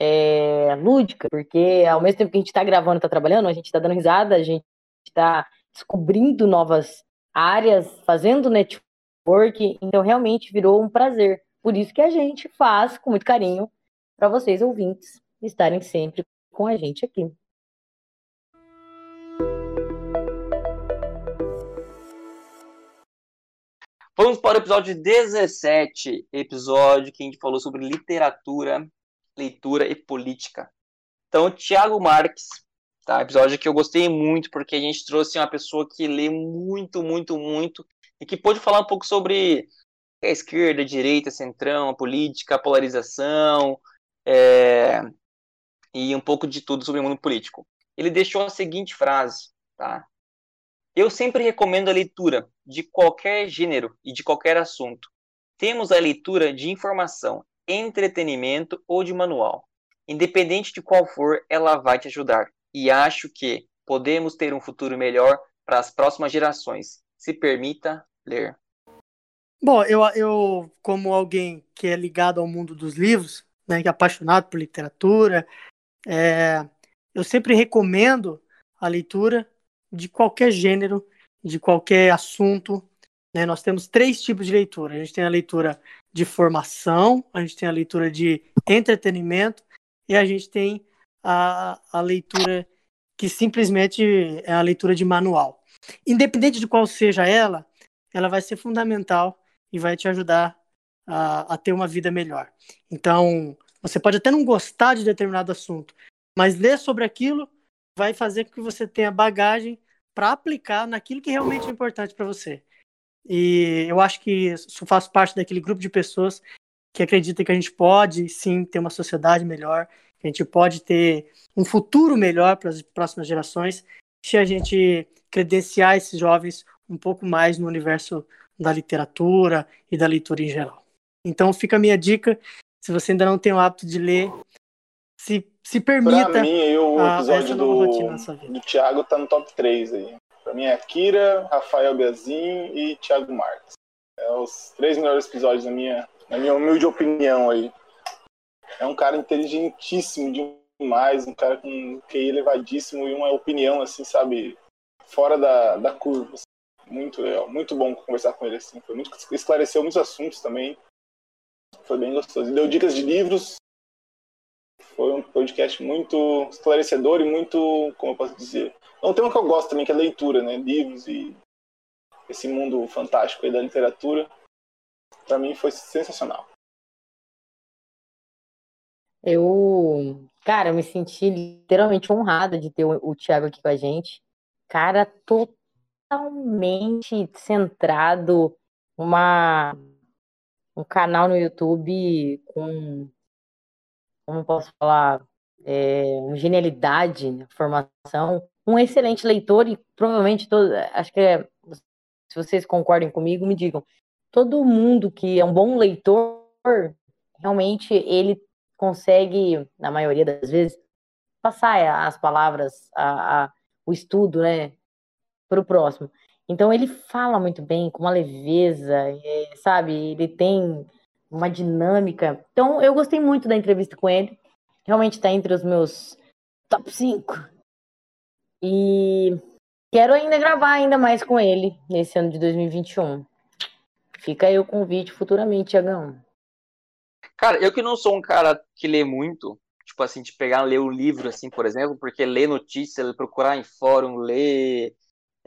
[SPEAKER 1] é, lúdica, porque ao mesmo tempo que a gente está gravando, está trabalhando, a gente está dando risada, a gente está descobrindo novas áreas, fazendo network, então realmente virou um prazer. Por isso que a gente faz com muito carinho para vocês ouvintes estarem sempre com a gente aqui.
[SPEAKER 3] Vamos para o episódio 17, episódio que a gente falou sobre literatura, leitura e política. Então, Tiago Marques, tá? Episódio que eu gostei muito, porque a gente trouxe uma pessoa que lê muito, muito, muito, e que pôde falar um pouco sobre a esquerda, a direita, centrão, a política, a polarização, é, e um pouco de tudo sobre o mundo político. Ele deixou a seguinte frase, tá? Eu sempre recomendo a leitura de qualquer gênero e de qualquer assunto. Temos a leitura de informação, entretenimento ou de manual. Independente de qual for, ela vai te ajudar. E acho que podemos ter um futuro melhor para as próximas gerações. Se permita ler.
[SPEAKER 11] Bom, eu, eu, como alguém que é ligado ao mundo dos livros, né, que é apaixonado por literatura, é, eu sempre recomendo a leitura de qualquer gênero, de qualquer assunto. Né? Nós temos três tipos de leitura. A gente tem a leitura de formação, a gente tem a leitura de entretenimento e a gente tem a, a leitura que simplesmente é a leitura de manual. Independente de qual seja ela, ela vai ser fundamental e vai te ajudar a, a ter uma vida melhor. Então, você pode até não gostar de determinado assunto, mas ler sobre aquilo vai fazer com que você tenha bagagem para aplicar naquilo que realmente é importante para você. E eu acho que isso faz parte daquele grupo de pessoas que acredita que a gente pode sim ter uma sociedade melhor, que a gente pode ter um futuro melhor para as próximas gerações, se a gente credenciar esses jovens um pouco mais no universo da literatura e da leitura em geral. Então fica a minha dica, se você ainda não tem o hábito de ler, se, se permita
[SPEAKER 2] Pra mim, aí, o
[SPEAKER 11] a-
[SPEAKER 2] episódio
[SPEAKER 11] rotina
[SPEAKER 2] do, do Thiago tá no top 3 aí. Pra mim é Akira, Rafael Biazin e Thiago Marques. É os três melhores episódios, na minha, na minha humilde opinião aí. É um cara inteligentíssimo demais, um cara com QI elevadíssimo e uma opinião, assim, sabe, fora da, da curva. Muito legal, muito bom conversar com ele, assim. Foi muito, esclareceu muitos assuntos também. Foi bem gostoso. E deu dicas de livros. Foi um podcast muito esclarecedor e muito, como eu posso dizer, é um tema que eu gosto também, que é leitura, né? Livros e esse mundo fantástico aí da literatura. Pra mim foi sensacional.
[SPEAKER 1] Eu, cara, eu me senti literalmente honrada de ter o, Thiago aqui com a gente. Cara, totalmente centrado, uma, um canal no YouTube com, como posso falar, é, genialidade na formação, um excelente leitor e provavelmente todo, acho que é, se vocês concordem comigo, me digam, todo mundo que é um bom leitor, realmente ele consegue, na maioria das vezes, passar as palavras, a, a, o estudo, né, para o próximo. Então ele fala muito bem, com uma leveza, é, sabe? Ele tem uma dinâmica. Então eu gostei muito da entrevista com ele. Realmente está entre os meus top 5. E quero ainda gravar ainda mais com ele nesse ano de 2021. Fica aí o convite futuramente, Tiagão.
[SPEAKER 3] Cara, eu que não sou um cara que lê muito, tipo assim, de pegar ler um livro, assim, por exemplo, porque ler notícia, procurar em fórum, ler,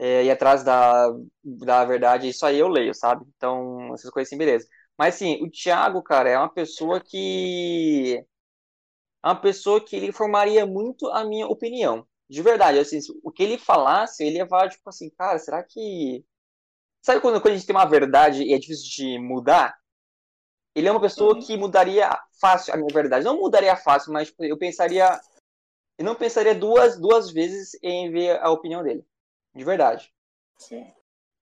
[SPEAKER 3] é, ir atrás da, da verdade, isso aí eu leio, sabe? Então, essas coisas assim, beleza. Mas, assim, o Thiago, cara, é uma pessoa que... É uma pessoa que ele formaria muito a minha opinião. De verdade, assim, o que ele falasse, ele ia falar, tipo assim, cara, será que... Sabe quando, quando a gente tem uma verdade e é difícil de mudar? Ele é uma pessoa que mudaria fácil a minha verdade. Não mudaria fácil, mas tipo, eu pensaria. Eu não pensaria duas, duas vezes em ver a opinião dele. De verdade.
[SPEAKER 2] Sim.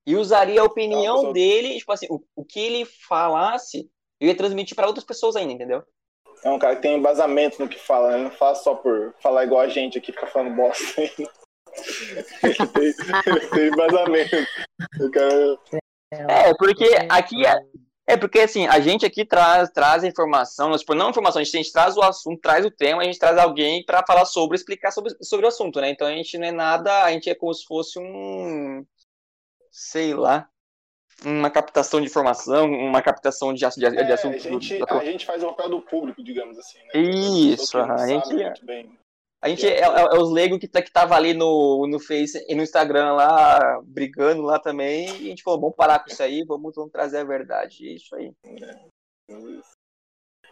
[SPEAKER 3] E usaria a
[SPEAKER 2] É
[SPEAKER 3] opinião dele, tipo assim, o, o que ele falasse, eu ia transmitir para outras pessoas ainda, entendeu?
[SPEAKER 2] É um cara que tem embasamento no que fala, né? Ele não fala só por falar igual a gente aqui, ficar falando bosta. ele, tem, ele tem embasamento. Cara
[SPEAKER 3] É, porque aqui é. Porque assim, a gente aqui traz, traz informação, nós, tipo, não informação, a gente, a gente traz o assunto, traz o tema, a gente traz alguém para falar sobre, explicar sobre, sobre o assunto, né? Então a gente não é nada, a gente é como se fosse um, sei lá, uma captação de informação, uma captação de, de, de
[SPEAKER 2] É,
[SPEAKER 3] assunto.
[SPEAKER 2] a, gente,
[SPEAKER 3] do-
[SPEAKER 2] a gente faz o papel do público, digamos assim. Né?
[SPEAKER 3] Isso, a gente,
[SPEAKER 2] muito bem.
[SPEAKER 3] A gente é, é- é os leigos que, tá, que tava ali no, no Face e no Instagram lá, brigando lá também, e a gente falou, vamos parar com isso aí, vamos, vamos trazer a verdade, é isso aí.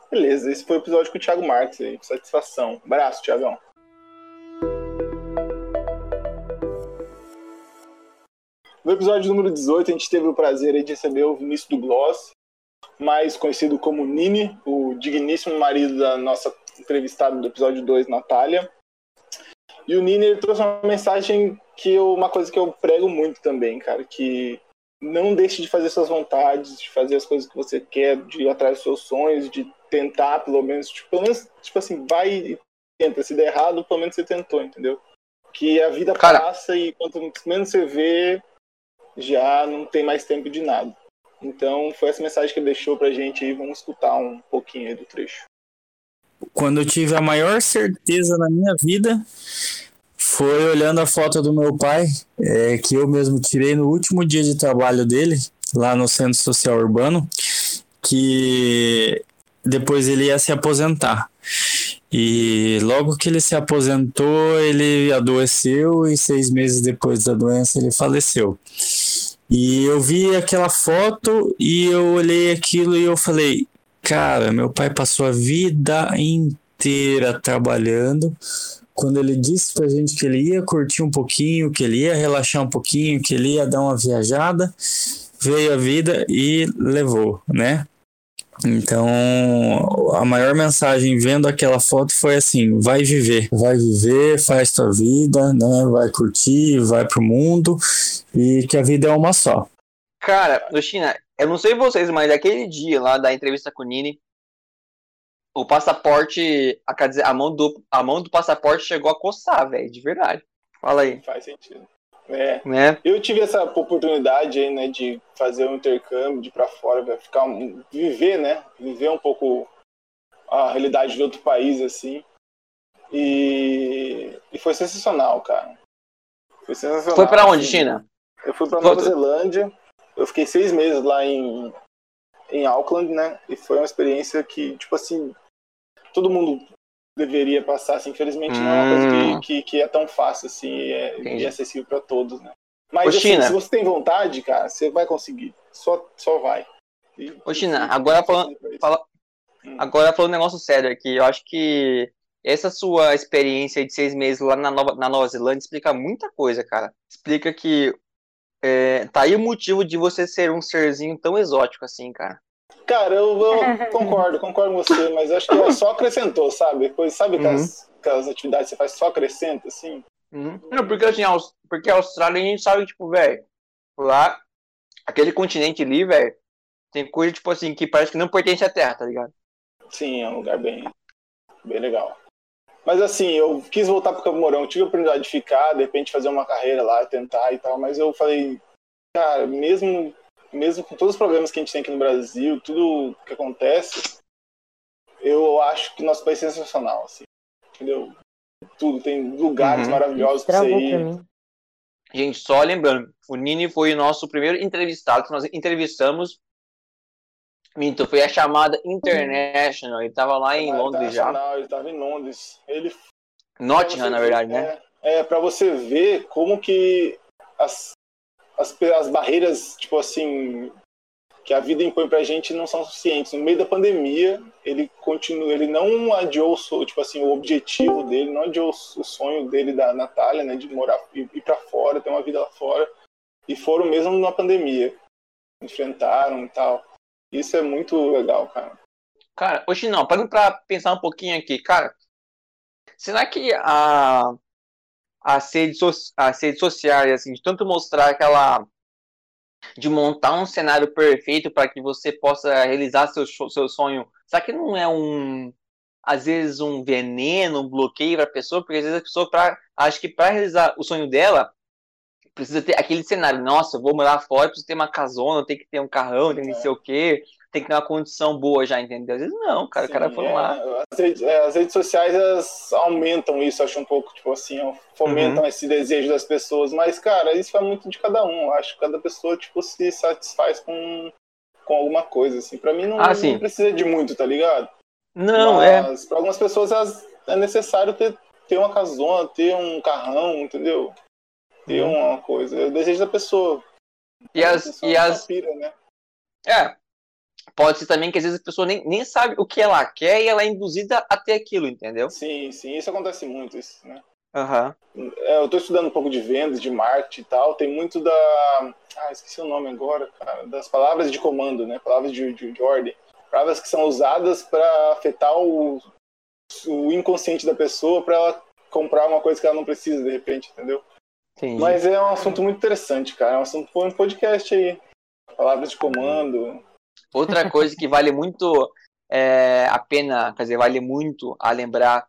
[SPEAKER 2] Beleza, esse foi o episódio com o Thiago Marques aí. Satisfação. Abraço, Thiagão. No episódio número 18, a gente teve o prazer de receber o Vinícius do Gloss, mais conhecido como Nini, o digníssimo marido da nossa entrevistada do episódio 2, Natália. E o Nini ele trouxe uma mensagem que eu, uma coisa que eu prego muito também, cara, que não deixe de fazer suas vontades, de fazer as coisas que você quer, de ir atrás dos seus sonhos, de tentar, pelo menos, tipo, pelo menos, tipo assim, vai e tenta. Se der errado, pelo menos você tentou, entendeu? Que a vida
[SPEAKER 3] Cara-
[SPEAKER 2] passa e quanto menos você vê, já não tem mais tempo de nada. Então, foi essa mensagem que ele deixou pra gente aí. Vamos escutar um pouquinho aí do trecho.
[SPEAKER 12] Quando eu tive a maior certeza na minha vida foi olhando a foto do meu pai, é, que eu mesmo tirei no último dia de trabalho dele, lá no Centro Social Urbano, que depois ele ia se aposentar. E logo que ele se aposentou, ele adoeceu e seis meses depois da doença ele faleceu. E eu vi aquela foto e eu olhei aquilo e eu falei, cara, meu pai passou a vida inteira trabalhando. Quando ele disse pra gente que ele ia curtir um pouquinho, que ele ia relaxar um pouquinho, que ele ia dar uma viajada, veio a vida e levou, né? Então, a maior mensagem vendo aquela foto foi assim: vai viver, vai viver, faz tua vida, né? Vai curtir, vai pro mundo e que a vida é uma só.
[SPEAKER 3] Cara, China, eu não sei vocês, mas aquele dia lá da entrevista com o Nini, o passaporte, a, quer dizer, a mão do, a mão do passaporte chegou a coçar, velho, de verdade. Fala aí.
[SPEAKER 2] Faz sentido. É.
[SPEAKER 3] Né?
[SPEAKER 2] Eu tive essa oportunidade aí, né, de fazer um intercâmbio, de ir pra fora, pra ficar, um- viver, né, viver um pouco a realidade de outro país, assim. E, e foi sensacional, cara. Foi sensacional.
[SPEAKER 3] Foi pra onde,
[SPEAKER 2] assim.
[SPEAKER 3] China?
[SPEAKER 2] Eu fui pra Nova Zelândia. Eu fiquei seis meses lá em, em Auckland, né? E foi uma experiência que, tipo assim, todo mundo deveria passar, assim. Infelizmente não é uma coisa
[SPEAKER 3] Hum.
[SPEAKER 2] que, que, que é tão fácil, assim, e é,
[SPEAKER 3] Entendi.
[SPEAKER 2] e é acessível pra todos, né? Mas,
[SPEAKER 3] Ô,
[SPEAKER 2] assim, se você tem vontade, cara, você vai conseguir. Só, só vai. E-
[SPEAKER 3] Ô, China, agora falando, fala- agora falando um negócio sério aqui, eu acho que essa sua experiência de seis meses lá na Nova, na Nova Zelândia explica muita coisa, cara. Explica que é, tá aí o motivo de você ser um serzinho tão exótico assim, cara.
[SPEAKER 2] Cara, eu, eu concordo, concordo com você, mas acho que só acrescentou, sabe? Depois, sabe aquelas, aquelas atividades que você faz só acrescenta, assim?
[SPEAKER 3] Uhum. Não, porque assim, porque a Austrália a gente sabe, tipo, velho, lá, aquele continente ali, velho, tem coisa, tipo assim, que parece que não pertence à Terra, tá ligado?
[SPEAKER 2] Sim, é um lugar bem, bem legal. Mas assim, eu quis voltar pro Campo Mourão, tive a oportunidade de ficar, de repente fazer uma carreira lá, tentar e tal, mas eu falei, cara, mesmo, mesmo com todos os problemas que a gente tem aqui no Brasil, tudo que acontece, eu acho que nosso país é sensacional, assim, entendeu? Tudo, tem lugares
[SPEAKER 3] Uhum.
[SPEAKER 2] maravilhosos pra você ir.
[SPEAKER 3] Gente, só lembrando, o Nini foi o nosso primeiro entrevistado que nós entrevistamos. Minto, foi a chamada International. Ele tava lá em
[SPEAKER 2] Ah,
[SPEAKER 3] Londres já.
[SPEAKER 2] Ele tava em Londres. Ele
[SPEAKER 3] Nottingham, na verdade, né?
[SPEAKER 2] É, para você ver como que as, as, as barreiras, tipo assim, que a vida impõe pra gente não são suficientes. No meio da pandemia, ele continua, ele não adiou tipo assim, o objetivo dele, não adiou o sonho dele da Natália, né, de morar ir, ir para fora, ter uma vida lá fora, e foram mesmo na pandemia. Enfrentaram e tal. Isso é muito legal, cara.
[SPEAKER 3] Cara, hoje não, parando pra pensar um pouquinho aqui, cara. Será que a, as, redes, so- as redes sociais, assim, de tanto mostrar aquela. de montar um cenário perfeito para que você possa realizar seu, seu sonho, será que não é um. às vezes um veneno, um bloqueio para a pessoa? Porque às vezes a pessoa pra, acha que para realizar o sonho dela, precisa ter aquele cenário, nossa, eu vou morar fora, preciso ter uma casona, tem que ter um carrão, tem que não sei o quê, tem que ter uma condição boa já, entendeu? Às vezes não, cara, o cara foi
[SPEAKER 2] É,
[SPEAKER 3] lá.
[SPEAKER 2] As redes, é, as redes sociais elas aumentam isso, acho um pouco, tipo assim, fomentam
[SPEAKER 3] Uhum.
[SPEAKER 2] esse desejo das pessoas. Mas, cara, isso vai muito de cada um. Acho que cada pessoa, tipo, se satisfaz com, com alguma coisa, assim. Pra mim, não,
[SPEAKER 3] Ah, sim.
[SPEAKER 2] não precisa de muito, tá ligado?
[SPEAKER 3] Não, é.
[SPEAKER 2] Mas pra algumas pessoas é necessário ter, ter uma casona, ter um carrão, entendeu? Ter
[SPEAKER 3] Uhum.
[SPEAKER 2] uma coisa. É o desejo da pessoa.
[SPEAKER 3] E as, e as,
[SPEAKER 2] Pira, né?
[SPEAKER 3] É. Pode ser também que às vezes a pessoa nem, nem sabe o que ela quer e ela é induzida a ter aquilo, entendeu?
[SPEAKER 2] Sim, sim, isso acontece muito, isso, né?
[SPEAKER 3] Aham.
[SPEAKER 2] É, eu tô estudando um pouco de vendas, de marketing e tal. Tem muito da. Ah, esqueci o nome agora, cara. Das palavras de comando, né? Palavras de, de, de ordem. Palavras que são usadas para afetar o, o inconsciente da pessoa para ela comprar uma coisa que ela não precisa, de repente, entendeu?
[SPEAKER 3] Entendi.
[SPEAKER 2] Mas é um assunto muito interessante, cara. É um assunto para um podcast aí. Palavras de comando.
[SPEAKER 3] Outra coisa que vale muito é, a pena, quer dizer, vale muito a lembrar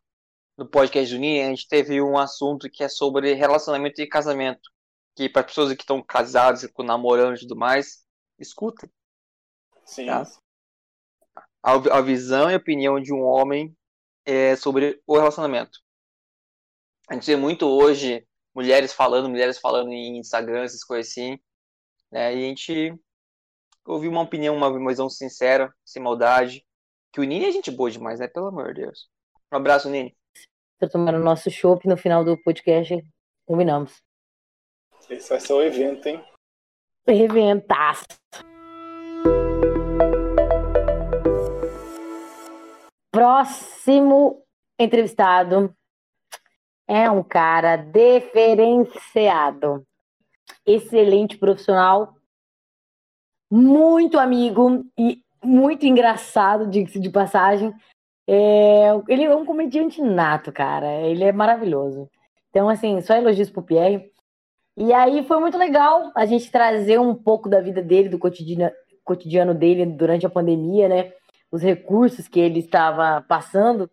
[SPEAKER 3] no podcast do Nini, a gente teve um assunto que é sobre relacionamento e casamento. Que para pessoas que estão casadas, com namorando e tudo mais, escutem.
[SPEAKER 2] Sim.
[SPEAKER 3] Tá? A, a visão e a opinião de um homem é, sobre o relacionamento. A gente vê muito hoje mulheres falando, mulheres falando em Instagram, essas coisas assim. Né? E a gente ouviu uma opinião, uma visão sincera, sem maldade. Que o Nini é gente boa demais, né? Pelo amor de Deus. Um abraço, Nini.
[SPEAKER 1] Pra tomar o nosso chopp no final do podcast, combinamos.
[SPEAKER 2] Esse vai ser o evento, hein?
[SPEAKER 1] Reventaço. Próximo entrevistado é um cara diferenciado, excelente profissional, muito amigo e muito engraçado, diga-se de passagem. É, ele é um comediante nato, cara. Ele é maravilhoso. Então, assim, só elogios pro Pierre. E aí foi muito legal a gente trazer um pouco da vida dele, do cotidiano, cotidiano dele durante a pandemia, né? Os recursos que ele estava passando.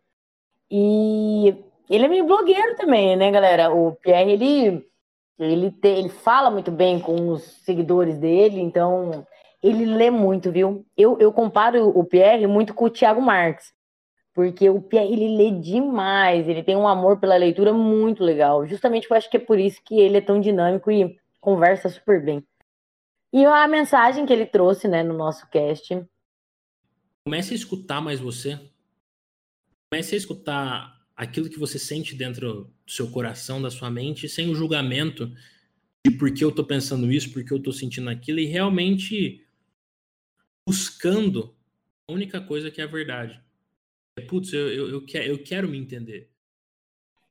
[SPEAKER 1] E ele é meio blogueiro também, né, galera? O Pierre, ele Ele, te, ele fala muito bem com os seguidores dele, então ele lê muito, viu? Eu, eu comparo o Pierre muito com o Thiago Marques, porque o Pierre ele lê demais, ele tem um amor pela leitura muito legal. Justamente eu acho que é por isso que ele é tão dinâmico e conversa super bem. E a mensagem que ele trouxe, né, no nosso cast.
[SPEAKER 13] Comece a escutar mais você. Comece a escutar aquilo que você sente dentro do seu coração, da sua mente, sem o julgamento de por que eu tô pensando isso, por que eu tô sentindo aquilo, e realmente buscando a única coisa que é a verdade. Putz, eu, eu, eu, quero, eu quero me entender.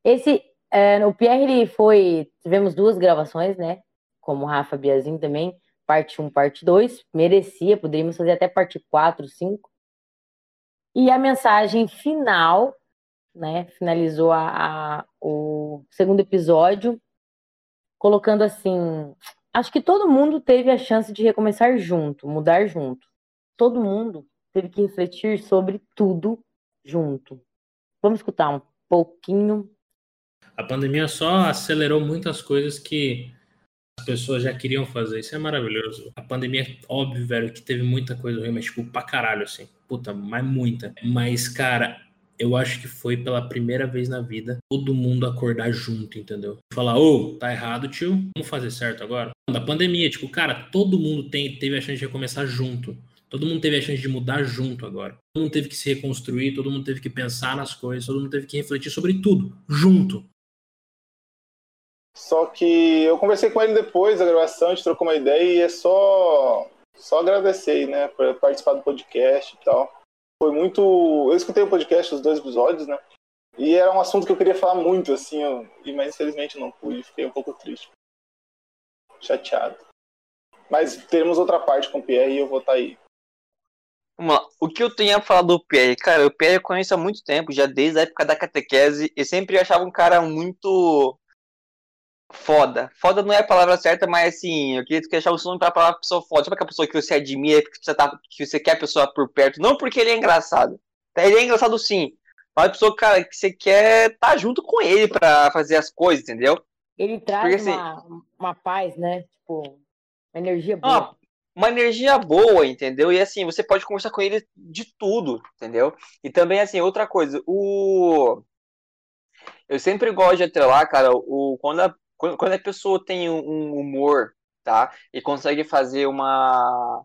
[SPEAKER 1] Esse, é, o Pierre, ele foi. Tivemos duas gravações, né? Como Rafa Biazin também, parte 1, parte 2. Merecia, poderíamos fazer até parte 4, 5. E a mensagem final né? Finalizou a, a, o segundo episódio, colocando assim: acho que todo mundo teve a chance de recomeçar junto, mudar junto. Todo mundo teve que refletir sobre tudo junto. Vamos escutar um pouquinho.
[SPEAKER 13] A pandemia só acelerou muitas coisas que as pessoas já queriam fazer. Isso é maravilhoso. A pandemia, óbvio, velho, que teve muita coisa ruim, mas tipo, pra caralho, assim. Puta, mas muita. Mas, cara, eu acho que foi pela primeira vez na vida todo mundo acordar junto, entendeu? Falar, ô, oh, tá errado, tio, vamos fazer certo agora? Da pandemia, tipo, cara, todo mundo tem, teve a chance de recomeçar junto. Todo mundo teve a chance de mudar junto agora. Todo mundo teve que se reconstruir, todo mundo teve que pensar nas coisas, todo mundo teve que refletir sobre tudo, junto.
[SPEAKER 2] Só que eu conversei com ele depois da gravação, a gente trocou uma ideia e é só, só agradecer, né, por participar do podcast e tal foi muito. Eu escutei o podcast, os dois episódios, né? E era um assunto que eu queria falar muito, assim, eu... mas infelizmente não pude, fiquei um pouco triste. Chateado. Mas teremos outra parte com o Pierre e eu vou estar tá aí.
[SPEAKER 3] Vamos lá. O que eu tenho a falar do Pierre? Cara, o Pierre eu conheço há muito tempo, já desde a época da catequese, e sempre achava um cara muito foda. Foda não é a palavra certa, mas assim, eu queria que achasse o nome pra palavra pessoa foda. Sabe aquela pessoa que você admira, que você, tá, que você quer a pessoa por perto? Não porque ele é engraçado. Ele é engraçado sim. Mas a pessoa, cara, que você quer estar tá junto com ele pra fazer as coisas, entendeu?
[SPEAKER 1] Ele traz porque, uma, assim, uma paz, né? Tipo, uma energia boa.
[SPEAKER 3] Uma, uma energia boa, entendeu? E assim, você pode conversar com ele de tudo, entendeu? E também, assim, outra coisa, o. Eu sempre gosto de atrelar, cara, o, quando a quando, quando a pessoa tem um humor, tá? E consegue fazer uma,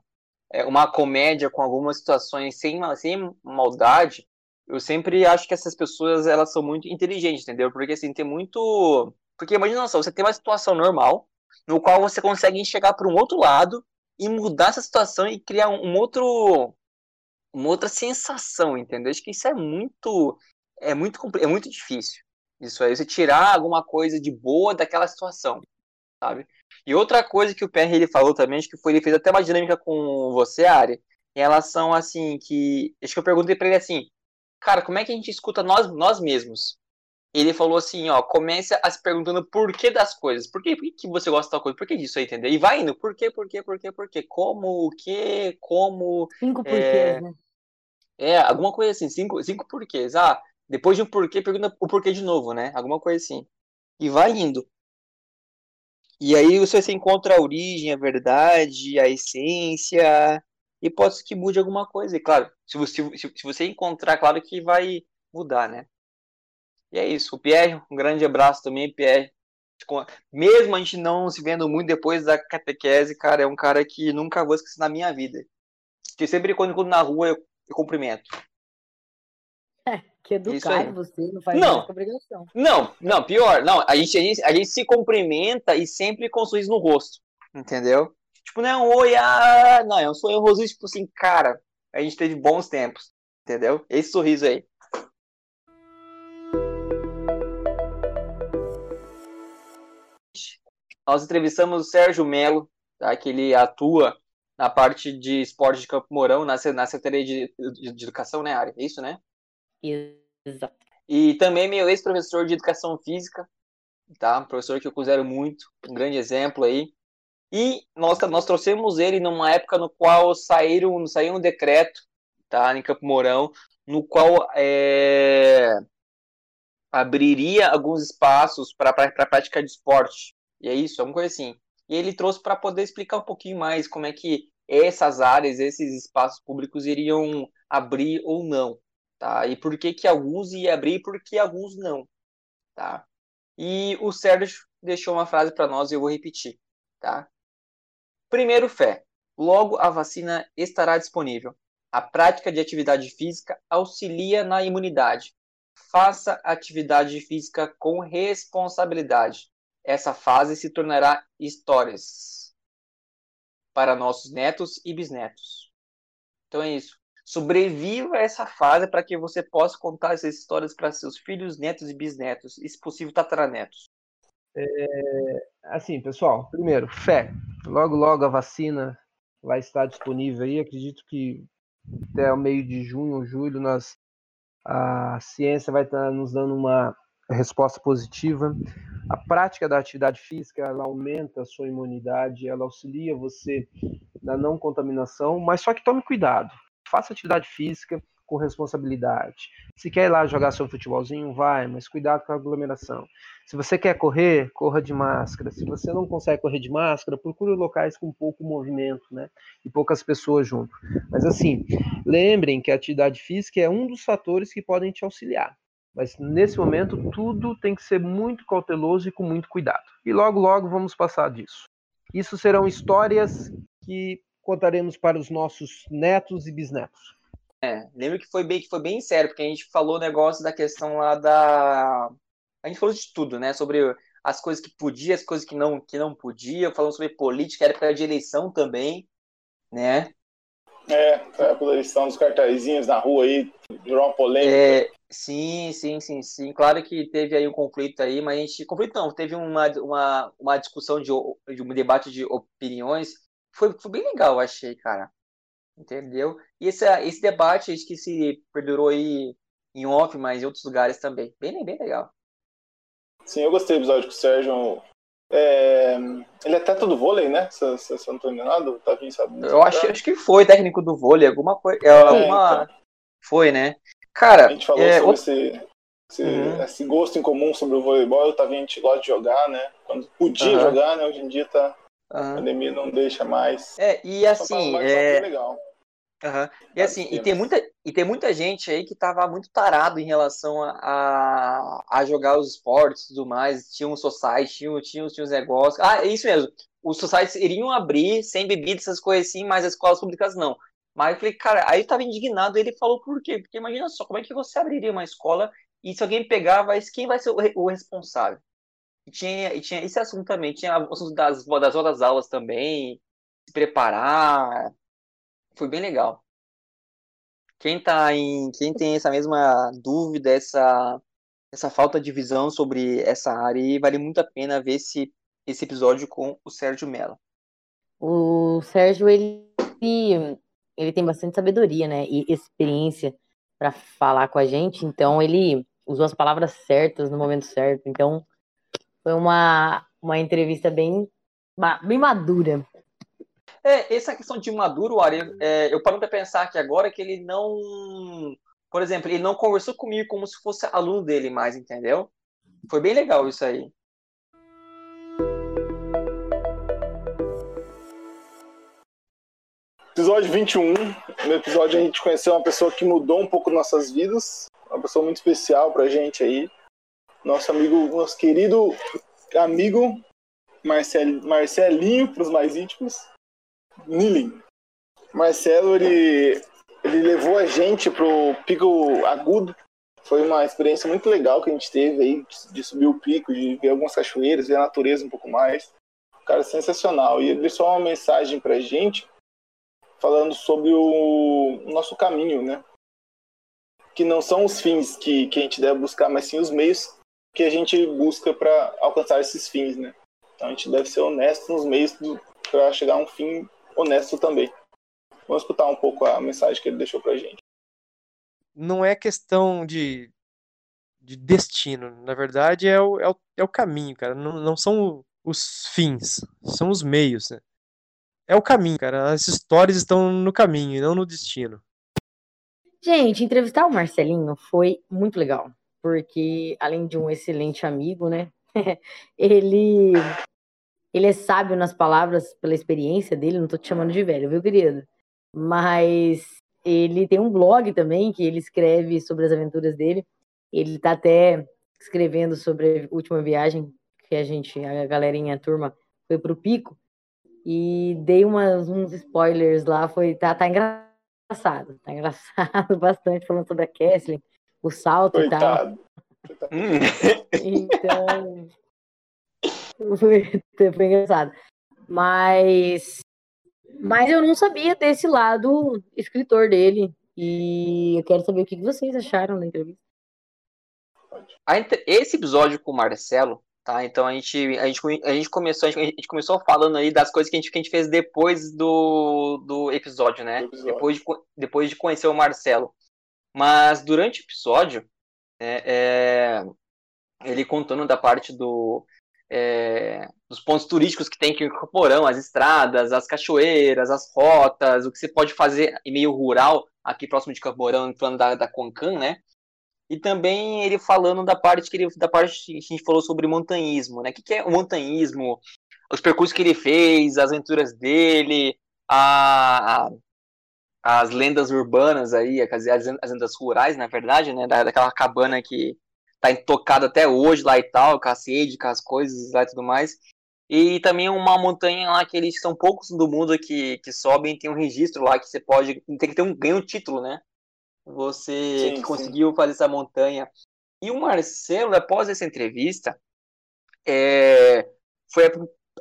[SPEAKER 3] é, uma comédia com algumas situações sem, sem maldade, eu sempre acho que essas pessoas, elas são muito inteligentes, entendeu? Porque, assim, tem muito... Porque imagina só, você tem uma situação normal, no qual você consegue enxergar para um outro lado e mudar essa situação e criar um, um outro uma outra sensação, entendeu? Acho que isso é muito é muito é muito difícil. Isso aí, você tirar alguma coisa de boa daquela situação, sabe? E outra coisa que o PR ele falou também, acho que foi ele fez até uma dinâmica com você, Ari, em relação assim que acho que eu perguntei para ele assim, cara, como é que a gente escuta nós nós mesmos? Ele falou assim, ó, comece a se perguntando por que das coisas. Por que, por que você gosta da coisa? Por que disso aí, entendeu? E vai indo, por quê, por quê, por quê, por quê? Como, o quê, como...
[SPEAKER 1] Cinco porquês, é... né?
[SPEAKER 3] É, alguma coisa assim, cinco, cinco porquês. Ah, depois de um porquê, pergunta o porquê de novo, né? Alguma coisa assim. E vai indo. E aí você encontra a origem, a verdade, a essência, e pode ser que mude alguma coisa. E claro, se você, se, se você encontrar, claro que vai mudar, né? E é isso. O Pierre, um grande abraço também, Pierre. Mesmo a gente não se vendo muito depois da catequese, cara, é um cara que nunca vou esquecer na minha vida. Que sempre quando encontro na rua eu, eu cumprimento.
[SPEAKER 1] Que educado você, não faz
[SPEAKER 3] não,
[SPEAKER 1] obrigação.
[SPEAKER 3] Não, não, pior. Não, a gente, a gente, a gente se cumprimenta e sempre com um sorriso no rosto. Entendeu? Tipo, não é um oi, ah, não, é um sorriso, tipo assim, cara, a gente teve bons tempos. Entendeu? Esse sorriso aí. Nós entrevistamos o Sérgio Melo, tá, que ele atua na parte de esporte de Campo Mourão, na, na Secretaria de, de, de Educação, né, área? É isso, né?
[SPEAKER 1] Exato.
[SPEAKER 3] E também meu ex-professor de educação física, tá? Um professor que eu considero muito, um grande exemplo aí. E nós, nós trouxemos ele numa época no qual saíram, saiu um decreto, tá? Em Campo Mourão, no qual é, abriria alguns espaços para a prática de esporte, E é isso, é uma coisa assim. E ele trouxe para poder explicar um pouquinho mais como é que essas áreas, esses espaços públicos iriam abrir ou não, tá? E por que que alguns iam abrir e por que alguns não, tá? E o Sérgio deixou uma frase para nós e eu vou repetir, tá? Primeiro, fé. Logo a vacina estará disponível. A prática de atividade física auxilia na imunidade. Faça atividade física com responsabilidade. Essa fase se tornará histórias para nossos netos e bisnetos. Então é isso. Sobreviva a essa fase para que você possa contar essas histórias para seus filhos, netos e bisnetos, e se possível tataranetos.
[SPEAKER 14] É, assim, pessoal, primeiro, fé. Logo, logo a vacina vai estar disponível aí. Acredito que até o meio de junho julho nós, a ciência vai estar nos dando uma resposta positiva. A prática da atividade física ela aumenta a sua imunidade, ela auxilia você na não contaminação, mas só que tome cuidado. Faça atividade física, com responsabilidade. Se quer ir lá jogar seu futebolzinho, vai, mas cuidado com a aglomeração. Se você quer correr, corra de máscara. Se você não consegue correr de máscara, procure locais com pouco movimento, né? E poucas pessoas junto. Mas assim, lembrem que a atividade física é um dos fatores que podem te auxiliar. Mas nesse momento, tudo tem que ser muito cauteloso e com muito cuidado. E logo, logo vamos passar disso. Isso serão histórias que contaremos para os nossos netos e bisnetos.
[SPEAKER 3] É, lembro que foi bem, que foi bem sério, porque a gente falou o negócio da questão lá da. A gente falou de tudo, né? Sobre as coisas que podia, as coisas que não, que não podia, falando sobre política, época de eleição também, né?
[SPEAKER 2] É, a eleição dos cartazinhos na rua aí, virou uma polêmica.
[SPEAKER 3] É, sim, sim, sim, sim. Claro que teve aí um conflito aí, mas a gente. Conflito não, teve uma, uma, uma discussão de, de um debate de opiniões. Foi, foi bem legal, eu achei, cara entendeu? E esse, esse debate, acho que se perdurou aí em off, mas em outros lugares também. Bem, bem legal.
[SPEAKER 2] Sim, eu gostei do episódio com o Sérgio. É... Ele é teto do vôlei, né? Se, se, se eu não tô enganado, tá Tavinho sabe.
[SPEAKER 3] Eu acho, acho que foi técnico do vôlei, alguma coisa. É, alguma... Então. Foi, né? Cara.
[SPEAKER 2] A gente falou é, sobre outro... esse, esse, uhum. esse, gosto em comum sobre o voleibol. O Tavinho a gente gosta de jogar, né? Quando podia uhum. jogar, né? Hoje em dia tá. Uhum. A pandemia não deixa mais.
[SPEAKER 3] É, e assim. É... Legal. Uhum. E assim, e tem, muita, e tem muita gente aí que tava muito tarado em relação a, a, a jogar os esportes e tudo mais. Tinha um society, tinha, tinha, tinha os negócios. Ah, é isso mesmo. Os societies iriam abrir sem bebida, essas coisas assim, mas as escolas públicas não. Mas eu falei, cara, aí eu tava indignado. Ele falou por quê? Porque imagina só, como é que você abriria uma escola e se alguém pegar, vai, quem vai ser o, o responsável? E tinha, e tinha esse assunto também, tinha o assunto das, das outras aulas também, se preparar, foi bem legal. Quem tá em, quem tem essa mesma dúvida, essa essa falta de visão sobre essa área, vale muito a pena ver esse esse episódio com o Sérgio Mello.
[SPEAKER 1] O Sérgio ele ele tem bastante sabedoria, né, e experiência para falar com a gente, então ele usou as palavras certas no momento certo. Então foi uma uma entrevista bem bem madura
[SPEAKER 3] é, essa questão de Maduro, Ari, é, eu paro para pensar aqui agora que ele não. Por exemplo, ele não conversou comigo como se fosse aluno dele mais, entendeu? Foi bem legal isso aí.
[SPEAKER 2] Episódio 21. No episódio a gente conheceu uma pessoa que mudou um pouco nossas vidas. Uma pessoa muito especial pra gente aí. Nosso amigo, nosso querido amigo Marcel, Marcelinho, para os mais íntimos. Nilin. Marcelo, ele, ele levou a gente pro pico agudo. Foi uma experiência muito legal que a gente teve aí, de subir o pico, de ver algumas cachoeiras, ver a natureza um pouco mais. Cara, sensacional. E ele deixou uma mensagem pra gente falando sobre o nosso caminho, né? Que não são os fins que, que a gente deve buscar, mas sim os meios que a gente busca para alcançar esses fins, né? Então a gente deve ser honesto nos meios para chegar a um fim honesto também. Vamos escutar um pouco a mensagem que ele deixou pra gente.
[SPEAKER 15] Não é questão de, de destino, na verdade é o, é o, é o caminho, cara. Não, não são os fins, são os meios, né? É o caminho, cara. As histórias estão no caminho e não no destino.
[SPEAKER 1] Gente, entrevistar o Marcelinho foi muito legal, porque além de um excelente amigo, né? ele ele é sábio nas palavras pela experiência dele, não tô te chamando de velho, viu, querido? Mas ele tem um blog também que ele escreve sobre as aventuras dele. Ele tá até escrevendo sobre a última viagem que a gente, a galerinha, a turma, foi pro Pico. E dei umas, uns spoilers lá, foi, tá, tá engraçado, tá engraçado bastante falando sobre a Kathleen, o salto
[SPEAKER 2] Coitado.
[SPEAKER 1] e tal. Então, foi, foi engraçado. Mas, mas eu não sabia desse lado escritor dele. E eu quero saber o que vocês acharam da entrevista.
[SPEAKER 3] Esse episódio com o Marcelo, tá? Então a gente, a gente, a gente começou, a gente, começou falando aí das coisas que a gente, que a gente fez depois do, do episódio, né? Depois, de, depois de conhecer o Marcelo. Mas durante o episódio, né, é, ele contando da parte do, é, dos pontos turísticos que tem aqui em Camporão, as estradas, as cachoeiras, as rotas, o que você pode fazer em meio rural, aqui próximo de Camporão, falando da, da Concan, né? E também ele falando da parte que ele, da parte que a gente falou sobre montanhismo, né? O que, que é o montanhismo? Os percursos que ele fez, as aventuras dele, a, a- as lendas urbanas aí, as, as lendas rurais, na verdade, né? Da, daquela cabana que tá intocada até hoje lá e tal, com a sede, com as coisas lá e tudo mais. E também uma montanha lá que eles são poucos do mundo que, que sobem, tem um registro lá que você pode. Tem que ter um ganho um título, né? Você
[SPEAKER 2] Sim,
[SPEAKER 3] que
[SPEAKER 2] sim.
[SPEAKER 3] conseguiu fazer essa montanha. E o Marcelo, após essa entrevista, é, foi,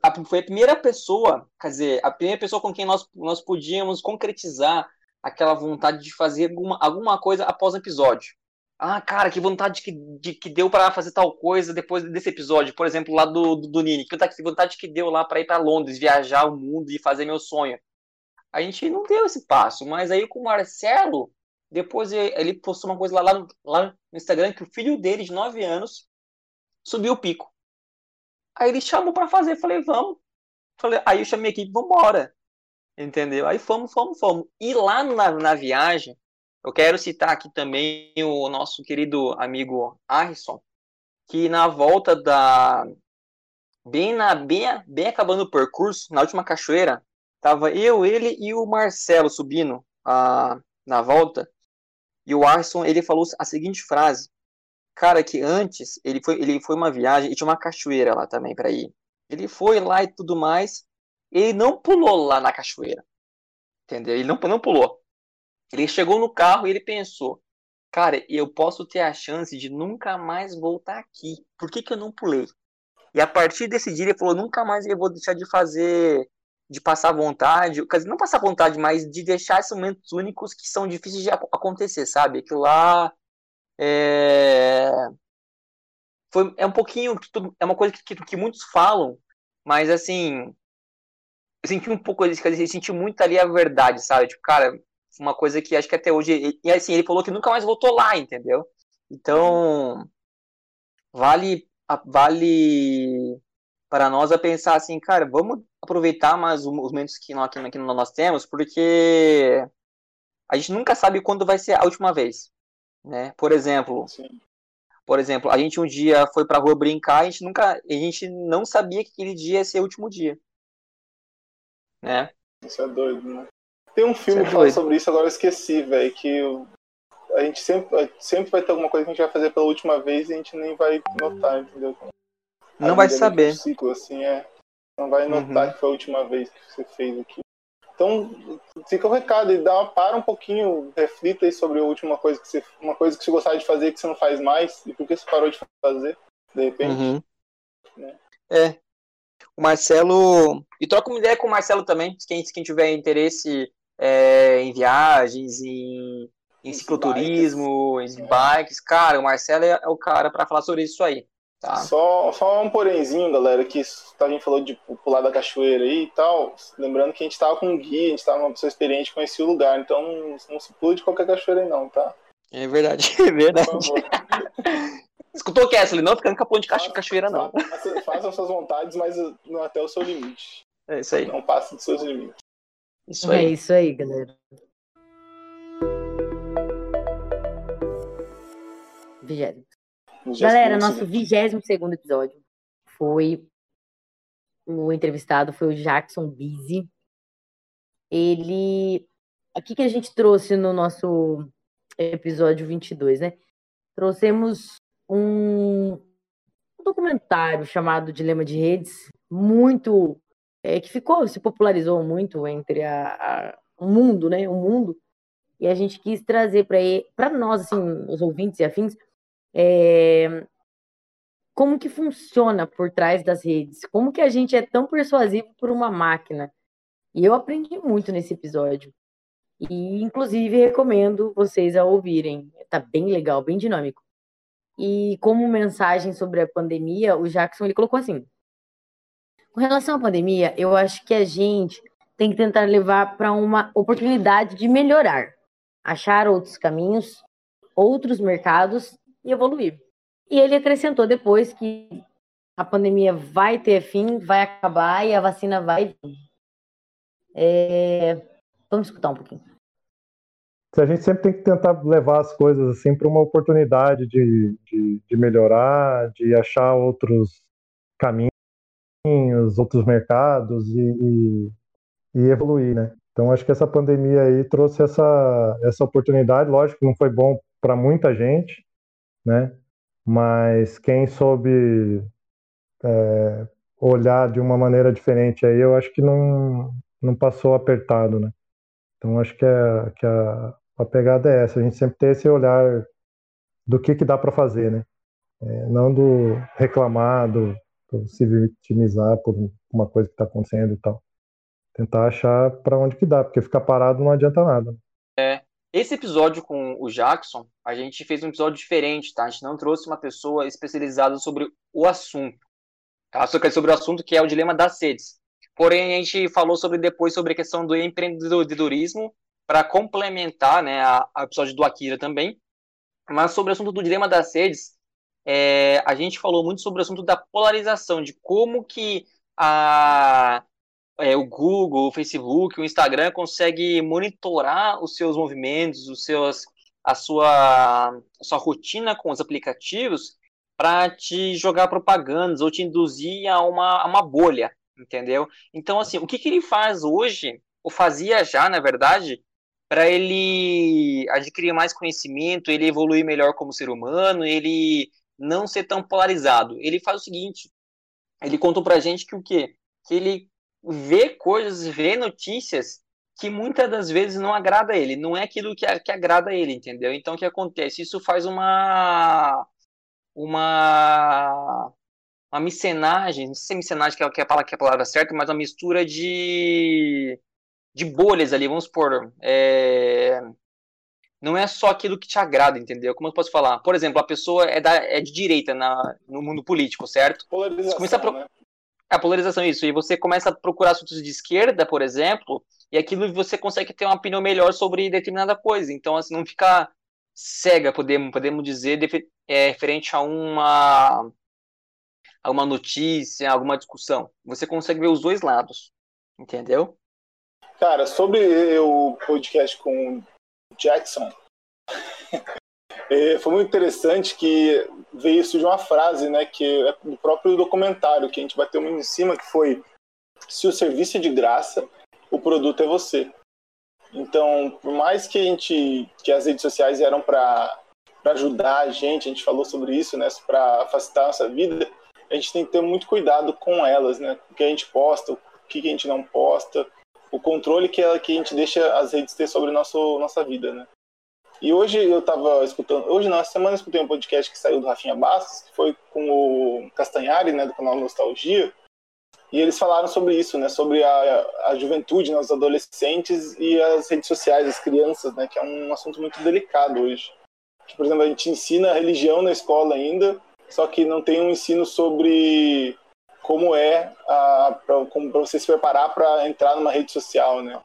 [SPEAKER 3] a, foi a primeira pessoa, quer dizer, a primeira pessoa com quem nós, nós podíamos concretizar aquela vontade de fazer alguma, alguma coisa após o episódio. Ah, cara, que vontade que, de, que deu para fazer tal coisa depois desse episódio. Por exemplo, lá do, do, do Nini. Que vontade, que deu lá para ir para Londres, viajar o mundo e fazer meu sonho. A gente não deu esse passo, mas aí com o Marcelo, depois ele ele postou uma coisa lá, lá, no, lá no Instagram que o filho dele, de 9 anos, subiu o pico. Aí ele chamou para fazer, falei, vamos. Falei, aí eu chamei a equipe, vambora. Entendeu? Aí fomos, fomos, fomos. E lá na, na viagem, eu quero citar aqui também o nosso querido amigo Arison, que na volta da. Bem, na, bem, bem acabando o percurso, na última cachoeira, tava eu, ele e o Marcelo subindo a, na volta. E o Arson, ele falou a seguinte frase. Cara, que antes ele foi, ele foi uma viagem e tinha uma cachoeira lá também para ir. Ele foi lá e tudo mais. Ele não pulou lá na cachoeira. Entendeu? Ele não, não pulou. Ele chegou no carro e ele pensou: Cara, eu posso ter a chance de nunca mais voltar aqui. Por que, que eu não pulei? E a partir desse dia ele falou: Nunca mais eu vou deixar de fazer, de passar vontade. Quer dizer, não passar vontade, mas de deixar esses momentos únicos que são difíceis de ac- acontecer, sabe? Aquilo lá é. Foi, é um pouquinho. É uma coisa que, que, que muitos falam, mas assim. Eu senti um pouco isso, eu senti muito ali a verdade, sabe? Tipo, cara, uma coisa que acho que até hoje. E assim, ele falou que nunca mais voltou lá, entendeu? Então. Vale. Vale para nós a pensar assim, cara, vamos aproveitar mais os momentos que nós, que nós temos, porque a gente nunca sabe quando vai ser a última vez, né? Por exemplo, por exemplo, a gente um dia foi pra rua brincar, a gente nunca, a gente não sabia que aquele dia ia ser o último dia, né?
[SPEAKER 2] Isso é doido, né? Tem um filme
[SPEAKER 3] Isso é
[SPEAKER 2] que fala sobre isso, agora eu esqueci, velho, que a gente sempre, sempre vai ter alguma coisa que a gente vai fazer pela última vez e a gente nem vai notar, entendeu? A
[SPEAKER 3] Não vai
[SPEAKER 2] é
[SPEAKER 3] saber.
[SPEAKER 2] Um ciclo, assim, é. Não vai notar que foi a última vez que você fez aquilo. Então, fica o recado e dá, para um pouquinho, reflita aí sobre a última coisa que você, uma coisa que você gostava de fazer que você não faz mais e por que você parou de fazer, de repente.
[SPEAKER 3] Uhum.
[SPEAKER 2] né?
[SPEAKER 3] É. O Marcelo. E troca uma ideia com o Marcelo também, quem, quem tiver interesse é, em viagens, em, em cicloturismo, em bikes. Cara, o Marcelo é, é o cara para falar sobre isso aí. Tá?
[SPEAKER 2] Só, só um porémzinho, galera, que a gente falou de pular da cachoeira aí e tal. Lembrando que a gente tava com um guia, a gente tava uma pessoa experiente, conhecia o lugar, então não, não se pula de qualquer cachoeira aí não, tá?
[SPEAKER 3] É verdade, é verdade. Escutou o Kessler? Não fica capô de cacho- cachoeira, não.
[SPEAKER 2] Faça- Façam suas vontades, mas não até o seu limite.
[SPEAKER 3] É isso aí.
[SPEAKER 2] Não passe dos seus limites.
[SPEAKER 3] Isso
[SPEAKER 1] É
[SPEAKER 3] aí.
[SPEAKER 1] isso aí, galera. Vigésimo. Galera, nosso vigésimo segundo episódio foi o entrevistado foi o Jackson Bizzi. Ele. O que, que a gente trouxe no nosso episódio 22, né? Trouxemos um documentário chamado Dilema de Redes, muito. É, que ficou, se popularizou muito entre a, a, o mundo, né? O mundo. E a gente quis trazer para nós, assim, os ouvintes e afins, é, como que funciona por trás das redes, como que a gente é tão persuasivo por uma máquina. E eu aprendi muito nesse episódio. E, inclusive, recomendo vocês a ouvirem. Tá bem legal, bem dinâmico. E como mensagem sobre a pandemia, o Jackson ele colocou assim: com relação à pandemia, eu acho que a gente tem que tentar levar para uma oportunidade de melhorar, achar outros caminhos, outros mercados e evoluir. E ele acrescentou depois que a pandemia vai ter fim, vai acabar e a vacina vai vir. É... Vamos escutar um pouquinho.
[SPEAKER 16] A gente sempre tem que tentar levar as coisas assim para uma oportunidade de, de, de, melhorar, de achar outros caminhos, outros mercados e, e, e evoluir, né? Então acho que essa pandemia aí trouxe essa, essa oportunidade. Lógico não foi bom para muita gente, né? Mas quem soube é, olhar de uma maneira diferente aí, eu acho que não, não passou apertado, né? Então acho que, é, que a, a pegada é essa, a gente sempre tem esse olhar do que, que dá para fazer, né? É, não do reclamar, do, do, se vitimizar por uma coisa que está acontecendo e tal. Tentar achar para onde que dá, porque ficar parado não adianta nada.
[SPEAKER 3] É, esse episódio com o Jackson, a gente fez um episódio diferente, tá? A gente não trouxe uma pessoa especializada sobre o assunto. Tá? Sobre o assunto que é o dilema das sedes. Porém, a gente falou sobre depois sobre a questão do empreendedorismo para complementar né, a, a, episódio do Akira também. Mas sobre o assunto do dilema das sedes, é, a gente falou muito sobre o assunto da polarização, de como que a, é, o Google, o Facebook, o Instagram consegue monitorar os seus movimentos, os seus, a sua, a sua rotina com os aplicativos para te jogar propagandas ou te induzir a uma, a uma bolha, entendeu? Então, assim, o que, que ele faz hoje, ou fazia já, na verdade, para ele adquirir mais conhecimento, ele evoluir melhor como ser humano, ele não ser tão polarizado. Ele faz o seguinte, ele contou pra gente que o quê? Que ele vê coisas, vê notícias que muitas das vezes não agrada a ele, não é aquilo que, que agrada a ele, entendeu? Então o que acontece? Isso faz uma uma uma micenagem, não sei se é micenagem que é, que é a palavra, que é a palavra certa, mas uma mistura de de bolhas ali, vamos supor, é, não é só aquilo que te agrada, entendeu? Como eu posso falar? Por exemplo, a pessoa é, da, é de direita na, no mundo político, certo?
[SPEAKER 2] Polarização, pro... né?
[SPEAKER 3] A polarização, isso. E você começa a procurar assuntos de esquerda, por exemplo, e aquilo você consegue ter uma opinião melhor sobre determinada coisa. Então, assim, não ficar cega, podemos, podemos dizer, é, referente a uma, a uma notícia, alguma discussão. Você consegue ver os dois lados, entendeu?
[SPEAKER 2] Cara, sobre o podcast com o Jackson, é, foi muito interessante que veio isso de uma frase, né, que é do próprio documentário que a gente bateu muito em cima, que foi se o serviço é de graça, o produto é você. Então, por mais que a gente, que as redes sociais eram para ajudar a gente, a gente falou sobre isso, né, para facilitar a nossa vida, a gente tem que ter muito cuidado com elas, né, o que a gente posta, o que a gente não posta, o controle que, ela, que a gente deixa as redes ter sobre nosso nossa vida, né. E hoje eu estava escutando, hoje na semana eu escutei um podcast que saiu do Rafinha Bastos, que foi com o Castanhari, né, do canal Nostalgia, e eles falaram sobre isso, né, sobre a, a juventude, né, os adolescentes e as redes sociais, as crianças, né, que é um assunto muito delicado hoje. Que, por exemplo, a gente ensina a religião na escola ainda, só que não tem um ensino sobre como é para você se preparar para entrar numa rede social, né?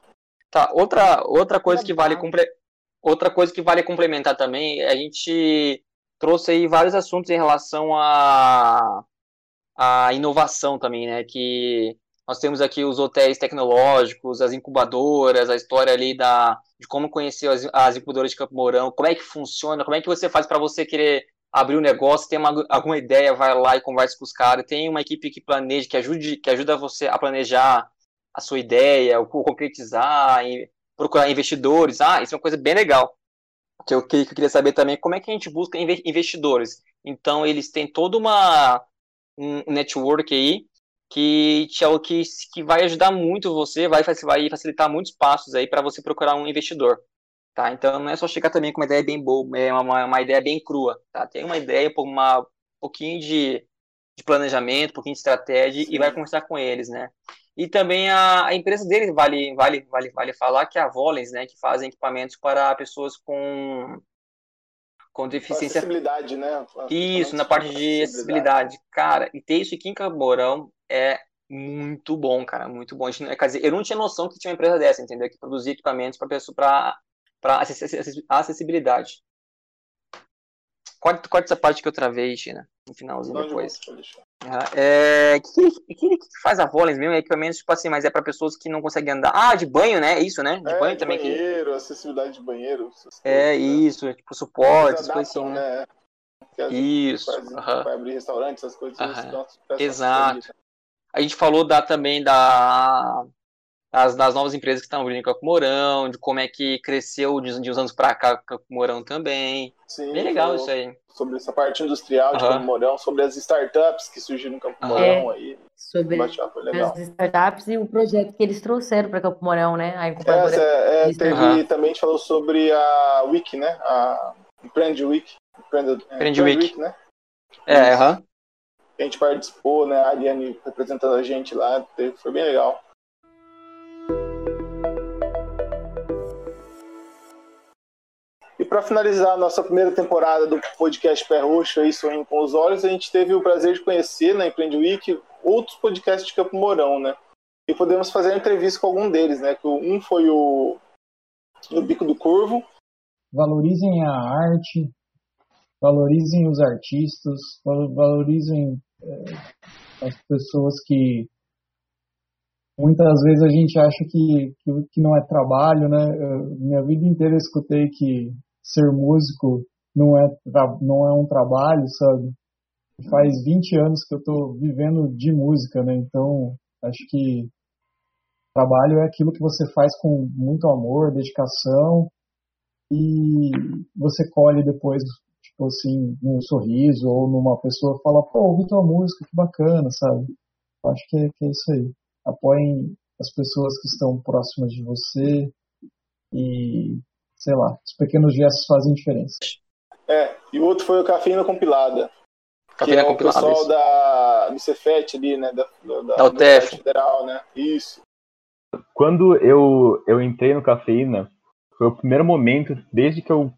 [SPEAKER 3] Tá, outra, outra coisa que vale Outra coisa que vale complementar também, a gente trouxe aí vários assuntos em relação à a, a, inovação também, né? Que nós temos aqui os hotéis tecnológicos, as incubadoras, a história ali da, de como conhecer as, as incubadoras de Campo Mourão, como é que funciona, como é que você faz para você querer abrir um negócio, tem uma, alguma ideia, vai lá e conversa com os caras. Tem uma equipe que planeja, que ajude, que ajuda você a planejar a sua ideia, o concretizar, procurar investidores. Ah, isso é uma coisa bem legal. Que eu, que eu queria saber também como é que a gente busca investidores. Então, eles têm toda uma um network aí que, que, que vai ajudar muito você, vai, vai facilitar muitos passos aí para você procurar um investidor. Tá? Então não é só chegar também com uma ideia bem boa, é uma, uma ideia bem crua. Tá? Tem uma ideia, uma, um pouquinho de, de planejamento, um pouquinho de estratégia Sim. e vai conversar com eles, né? E também a, a empresa deles, vale, vale, vale, vale falar, que é a Volens, né? Que fazem equipamentos para pessoas com, com deficiência.
[SPEAKER 2] Acessibilidade, né?
[SPEAKER 3] Isso, na parte de acessibilidade. Cara, e ter isso aqui em Camborão é muito bom, cara, muito bom. Quer dizer, eu não tinha noção que tinha uma empresa dessa, entendeu? Que produzia equipamentos para para acessibilidade. Corta, corta essa parte que eu travei, China, no finalzinho não, depois. O é, que, que, que, faz a Volens mesmo? É equipamentos, tipo assim, mas é para pessoas que não conseguem andar. Ah, de banho, né? É isso, né? De
[SPEAKER 2] é,
[SPEAKER 3] banho
[SPEAKER 2] de
[SPEAKER 3] também.
[SPEAKER 2] Banheiro, que... acessibilidade de banheiro.
[SPEAKER 3] É, isso, tipo, suporte, essas coisas assim, né?
[SPEAKER 2] né?
[SPEAKER 3] Isso.
[SPEAKER 2] Faz. Vai abrir restaurante, essas coisas.
[SPEAKER 3] Exato. A gente falou da, também da das, das novas empresas que estão abrindo em Campo Mourão, de como é que cresceu de, de uns anos para cá Campo Mourão também.
[SPEAKER 2] Sim,
[SPEAKER 3] Bem legal isso aí.
[SPEAKER 2] Sobre essa parte industrial de uhum. Campo Mourão, sobre as startups que surgiram em Campo Mourão
[SPEAKER 1] é,
[SPEAKER 2] aí.
[SPEAKER 1] Sobre as startups e o projeto que eles trouxeram para Campo Mourão, né? A.
[SPEAKER 2] É, é, teve, uhum. também a gente falou sobre a Wiki, né? A Empreende Week.
[SPEAKER 3] Empreende, Empreende Week. Week,
[SPEAKER 2] né?
[SPEAKER 3] É, aham. Uhum.
[SPEAKER 2] A gente participou, né? A Ariane representando a gente lá, foi bem legal. Para finalizar a nossa primeira temporada do podcast Pé Roxo, aí, Sorrindo com os Olhos, a gente teve o prazer de conhecer na Empreende Week outros podcasts de Campo Mourão, né? E podemos fazer entrevista com algum deles, né? Que um foi o no Bico do Corvo.
[SPEAKER 17] Valorizem a arte, valorizem os artistas, valorizem é, as pessoas que muitas vezes a gente acha que, que, que não é trabalho, né? Eu, minha vida inteira eu escutei que ser músico não é, não é um trabalho, sabe? Faz 20 anos que eu tô vivendo de música, né? Então, acho que trabalho é aquilo que você faz com muito amor, dedicação e você colhe depois, tipo assim, num sorriso ou numa pessoa fala, pô, ouvi tua música, que bacana, sabe? Acho que é, que é isso aí. Apoiem as pessoas que estão próximas de você e sei lá, os pequenos gestos fazem diferença.
[SPEAKER 2] É, e o outro foi o Cafeína Compilada.
[SPEAKER 3] Cafeína
[SPEAKER 2] que é
[SPEAKER 3] Compilada.
[SPEAKER 2] O pessoal da, do Cefet ali, né? Da, da,
[SPEAKER 3] da UTF.
[SPEAKER 2] Federal, né? Isso.
[SPEAKER 18] Quando eu, eu entrei no Cafeína, foi o primeiro momento, desde que eu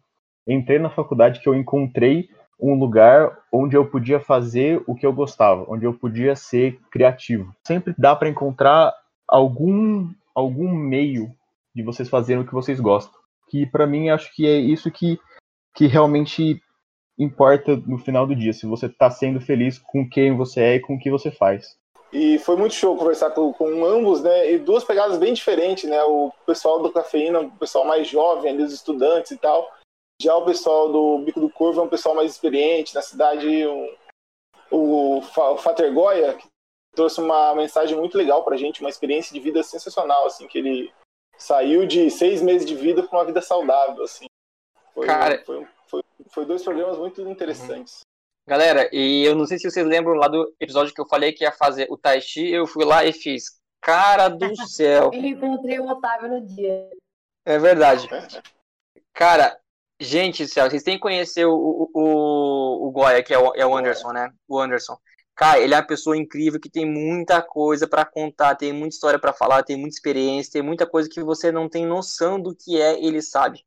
[SPEAKER 18] entrei na faculdade, que eu encontrei um lugar onde eu podia fazer o que eu gostava, onde eu podia ser criativo. Sempre dá para encontrar algum algum meio de vocês fazerem o que vocês gostam que para mim acho que é isso que, que realmente importa no final do dia, se você está sendo feliz com quem você é e com o que você faz.
[SPEAKER 2] E foi muito show conversar com, com ambos, né? E duas pegadas bem diferentes, né? O pessoal do Cafeína, o pessoal mais jovem, ali, os estudantes e tal. Já o pessoal do Bico do Corvo é um pessoal mais experiente na cidade. Um, o, o Fater Goya, que trouxe uma mensagem muito legal pra gente, uma experiência de vida sensacional, assim, que ele saiu de seis meses de vida para uma vida saudável, assim. Foi,
[SPEAKER 3] Cara...
[SPEAKER 2] foi, foi, foi, dois programas muito interessantes.
[SPEAKER 3] Galera, e eu não sei se vocês lembram lá do episódio que eu falei que ia fazer o Tai Chi, eu fui lá e fiz. Cara do céu.
[SPEAKER 1] eu encontrei o Otávio no dia.
[SPEAKER 3] É verdade. Cara, gente do céu, vocês têm que conhecer o, o, o, o Goya, que é o, é o Anderson, né? O Anderson. Cara, ele é uma pessoa incrível que tem muita coisa para contar, tem muita história para falar, tem muita experiência, tem muita coisa que você não tem noção do que é, ele sabe.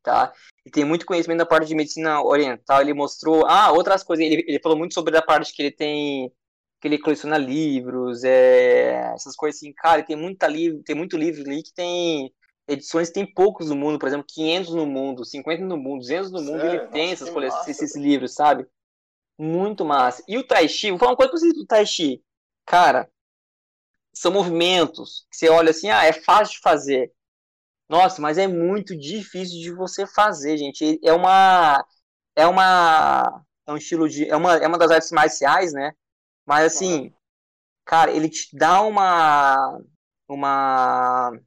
[SPEAKER 3] Tá? E tem muito conhecimento da parte de medicina oriental. Ele mostrou, ah, outras coisas. Ele, ele falou muito sobre a parte que ele tem, que ele coleciona livros, é, essas coisas assim. Cara, tem muita livro, tem muito livro ali que tem edições, tem poucos no mundo, por exemplo, 500 no mundo, 50 no mundo, 200 no mundo. Sério? Ele tem essas, esses livros, sabe? Muito massa. E o Tai Chi, vou falar uma coisa pra vocês do Tai Chi. Cara, são movimentos que você olha assim, ah, é fácil de fazer. Nossa, mas é muito difícil de você fazer, gente. É uma é uma é um estilo de é uma é uma das artes marciais, né? Mas assim, cara, ele te dá uma uma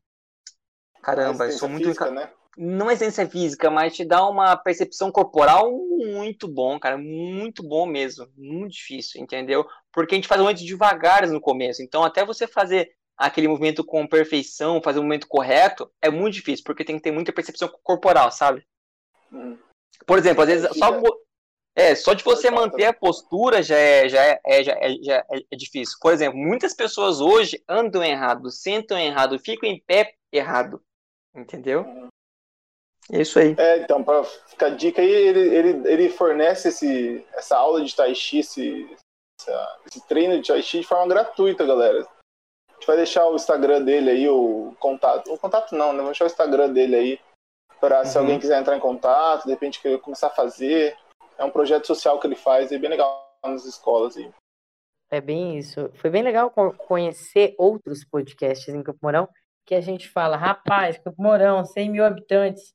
[SPEAKER 3] caramba, eu sou muito
[SPEAKER 2] física, né?
[SPEAKER 3] Não é ciência física, mas te dá uma percepção corporal muito bom, cara, muito bom mesmo, muito difícil, entendeu? Porque a gente faz muito devagar no começo, então até você fazer aquele movimento com perfeição, fazer o movimento correto, é muito difícil, porque tem que ter muita percepção corporal, sabe?
[SPEAKER 2] Hum.
[SPEAKER 3] Por exemplo, às vezes só é, só de você manter a postura já é, já é, é, já é, já é, é difícil. Por exemplo, muitas pessoas hoje andam errado, sentam errado, ficam em pé errado. Entendeu? É isso aí.
[SPEAKER 2] É, então, pra ficar a dica aí, ele, ele, ele fornece esse, essa aula de Tai Chi, esse, essa- esse treino de Tai Chi de forma gratuita, galera. A gente vai deixar o Instagram dele aí, o contato. O contato não, né? Vamos deixar o Instagram dele aí. Pra se
[SPEAKER 3] Uhum.
[SPEAKER 2] alguém quiser entrar em contato, de repente querer começar a fazer. É um projeto social que ele faz, é bem legal nas escolas aí.
[SPEAKER 1] É bem isso. Foi bem legal co- conhecer outros podcasts em Campo Mourão, que a gente fala, rapaz, Campo Mourão, 100 mil habitantes,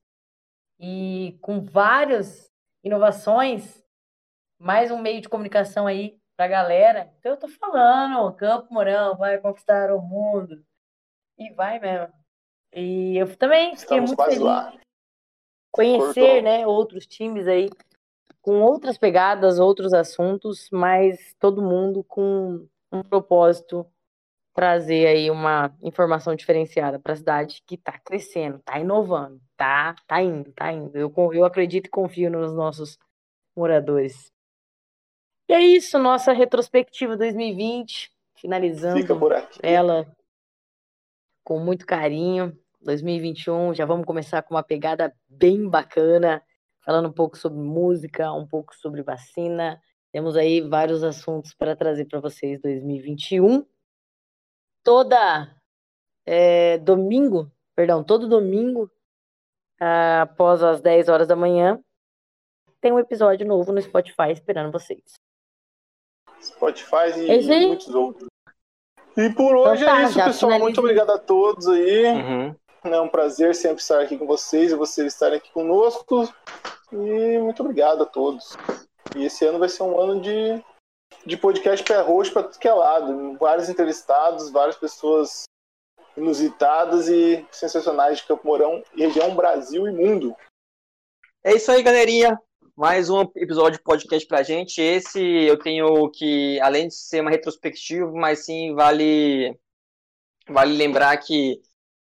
[SPEAKER 1] e com várias inovações, mais um meio de comunicação aí pra galera. Então eu tô falando, Campo Mourão vai conquistar o mundo. E vai mesmo. E eu também fiquei
[SPEAKER 2] Estamos
[SPEAKER 1] muito feliz
[SPEAKER 2] lá.
[SPEAKER 1] conhecer,
[SPEAKER 2] Cortou.
[SPEAKER 1] né, outros times aí com outras pegadas, outros assuntos, mas todo mundo com um propósito trazer aí uma informação diferenciada para a cidade que está crescendo, está inovando, tá, tá indo, tá indo. Eu, eu acredito e confio nos nossos moradores. E é isso, nossa retrospectiva 2020, finalizando ela com muito carinho. 2021, já vamos começar com uma pegada bem bacana, falando um pouco sobre música, um pouco sobre vacina. Temos aí vários assuntos para trazer para vocês 2021. Toda é, domingo, perdão, todo domingo, após as 10 horas da manhã, tem um episódio novo no Spotify esperando vocês.
[SPEAKER 2] Spotify e muitos outros. E por hoje
[SPEAKER 1] Então tá,
[SPEAKER 2] é isso, pessoal. Muito obrigado a todos aí.
[SPEAKER 3] Uhum.
[SPEAKER 2] É um prazer sempre estar aqui com vocês e vocês estarem aqui conosco. E muito obrigado a todos. E esse ano vai ser um ano de, de podcast pé roxo para tudo que é lado. Vários entrevistados, várias pessoas inusitadas e sensacionais de Campo Mourão região Brasil e mundo.
[SPEAKER 3] É isso aí, galerinha. Mais um episódio de podcast pra gente. Esse eu tenho que, além de ser uma retrospectiva, mas sim vale, vale lembrar que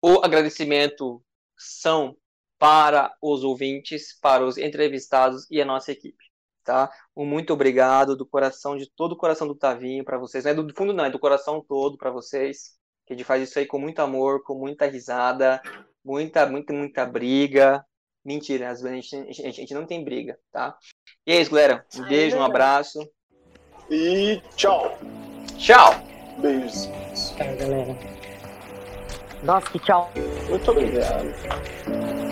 [SPEAKER 3] o agradecimento são para os ouvintes, para os entrevistados e a nossa equipe. Tá? Um muito obrigado do coração, de todo o coração do Tavinho para vocês. Não é do fundo, não, é do coração todo para vocês. Que a gente faz isso aí com muito amor, com muita risada, muita, muita, muita briga. Mentira, às vezes a gente, a gente- não tem briga, tá? E é isso, galera. Um beijo, um abraço.
[SPEAKER 2] E tchau.
[SPEAKER 3] Tchau.
[SPEAKER 2] Beijos.
[SPEAKER 1] Tchau, galera. Nossa, que tchau.
[SPEAKER 2] Muito obrigado.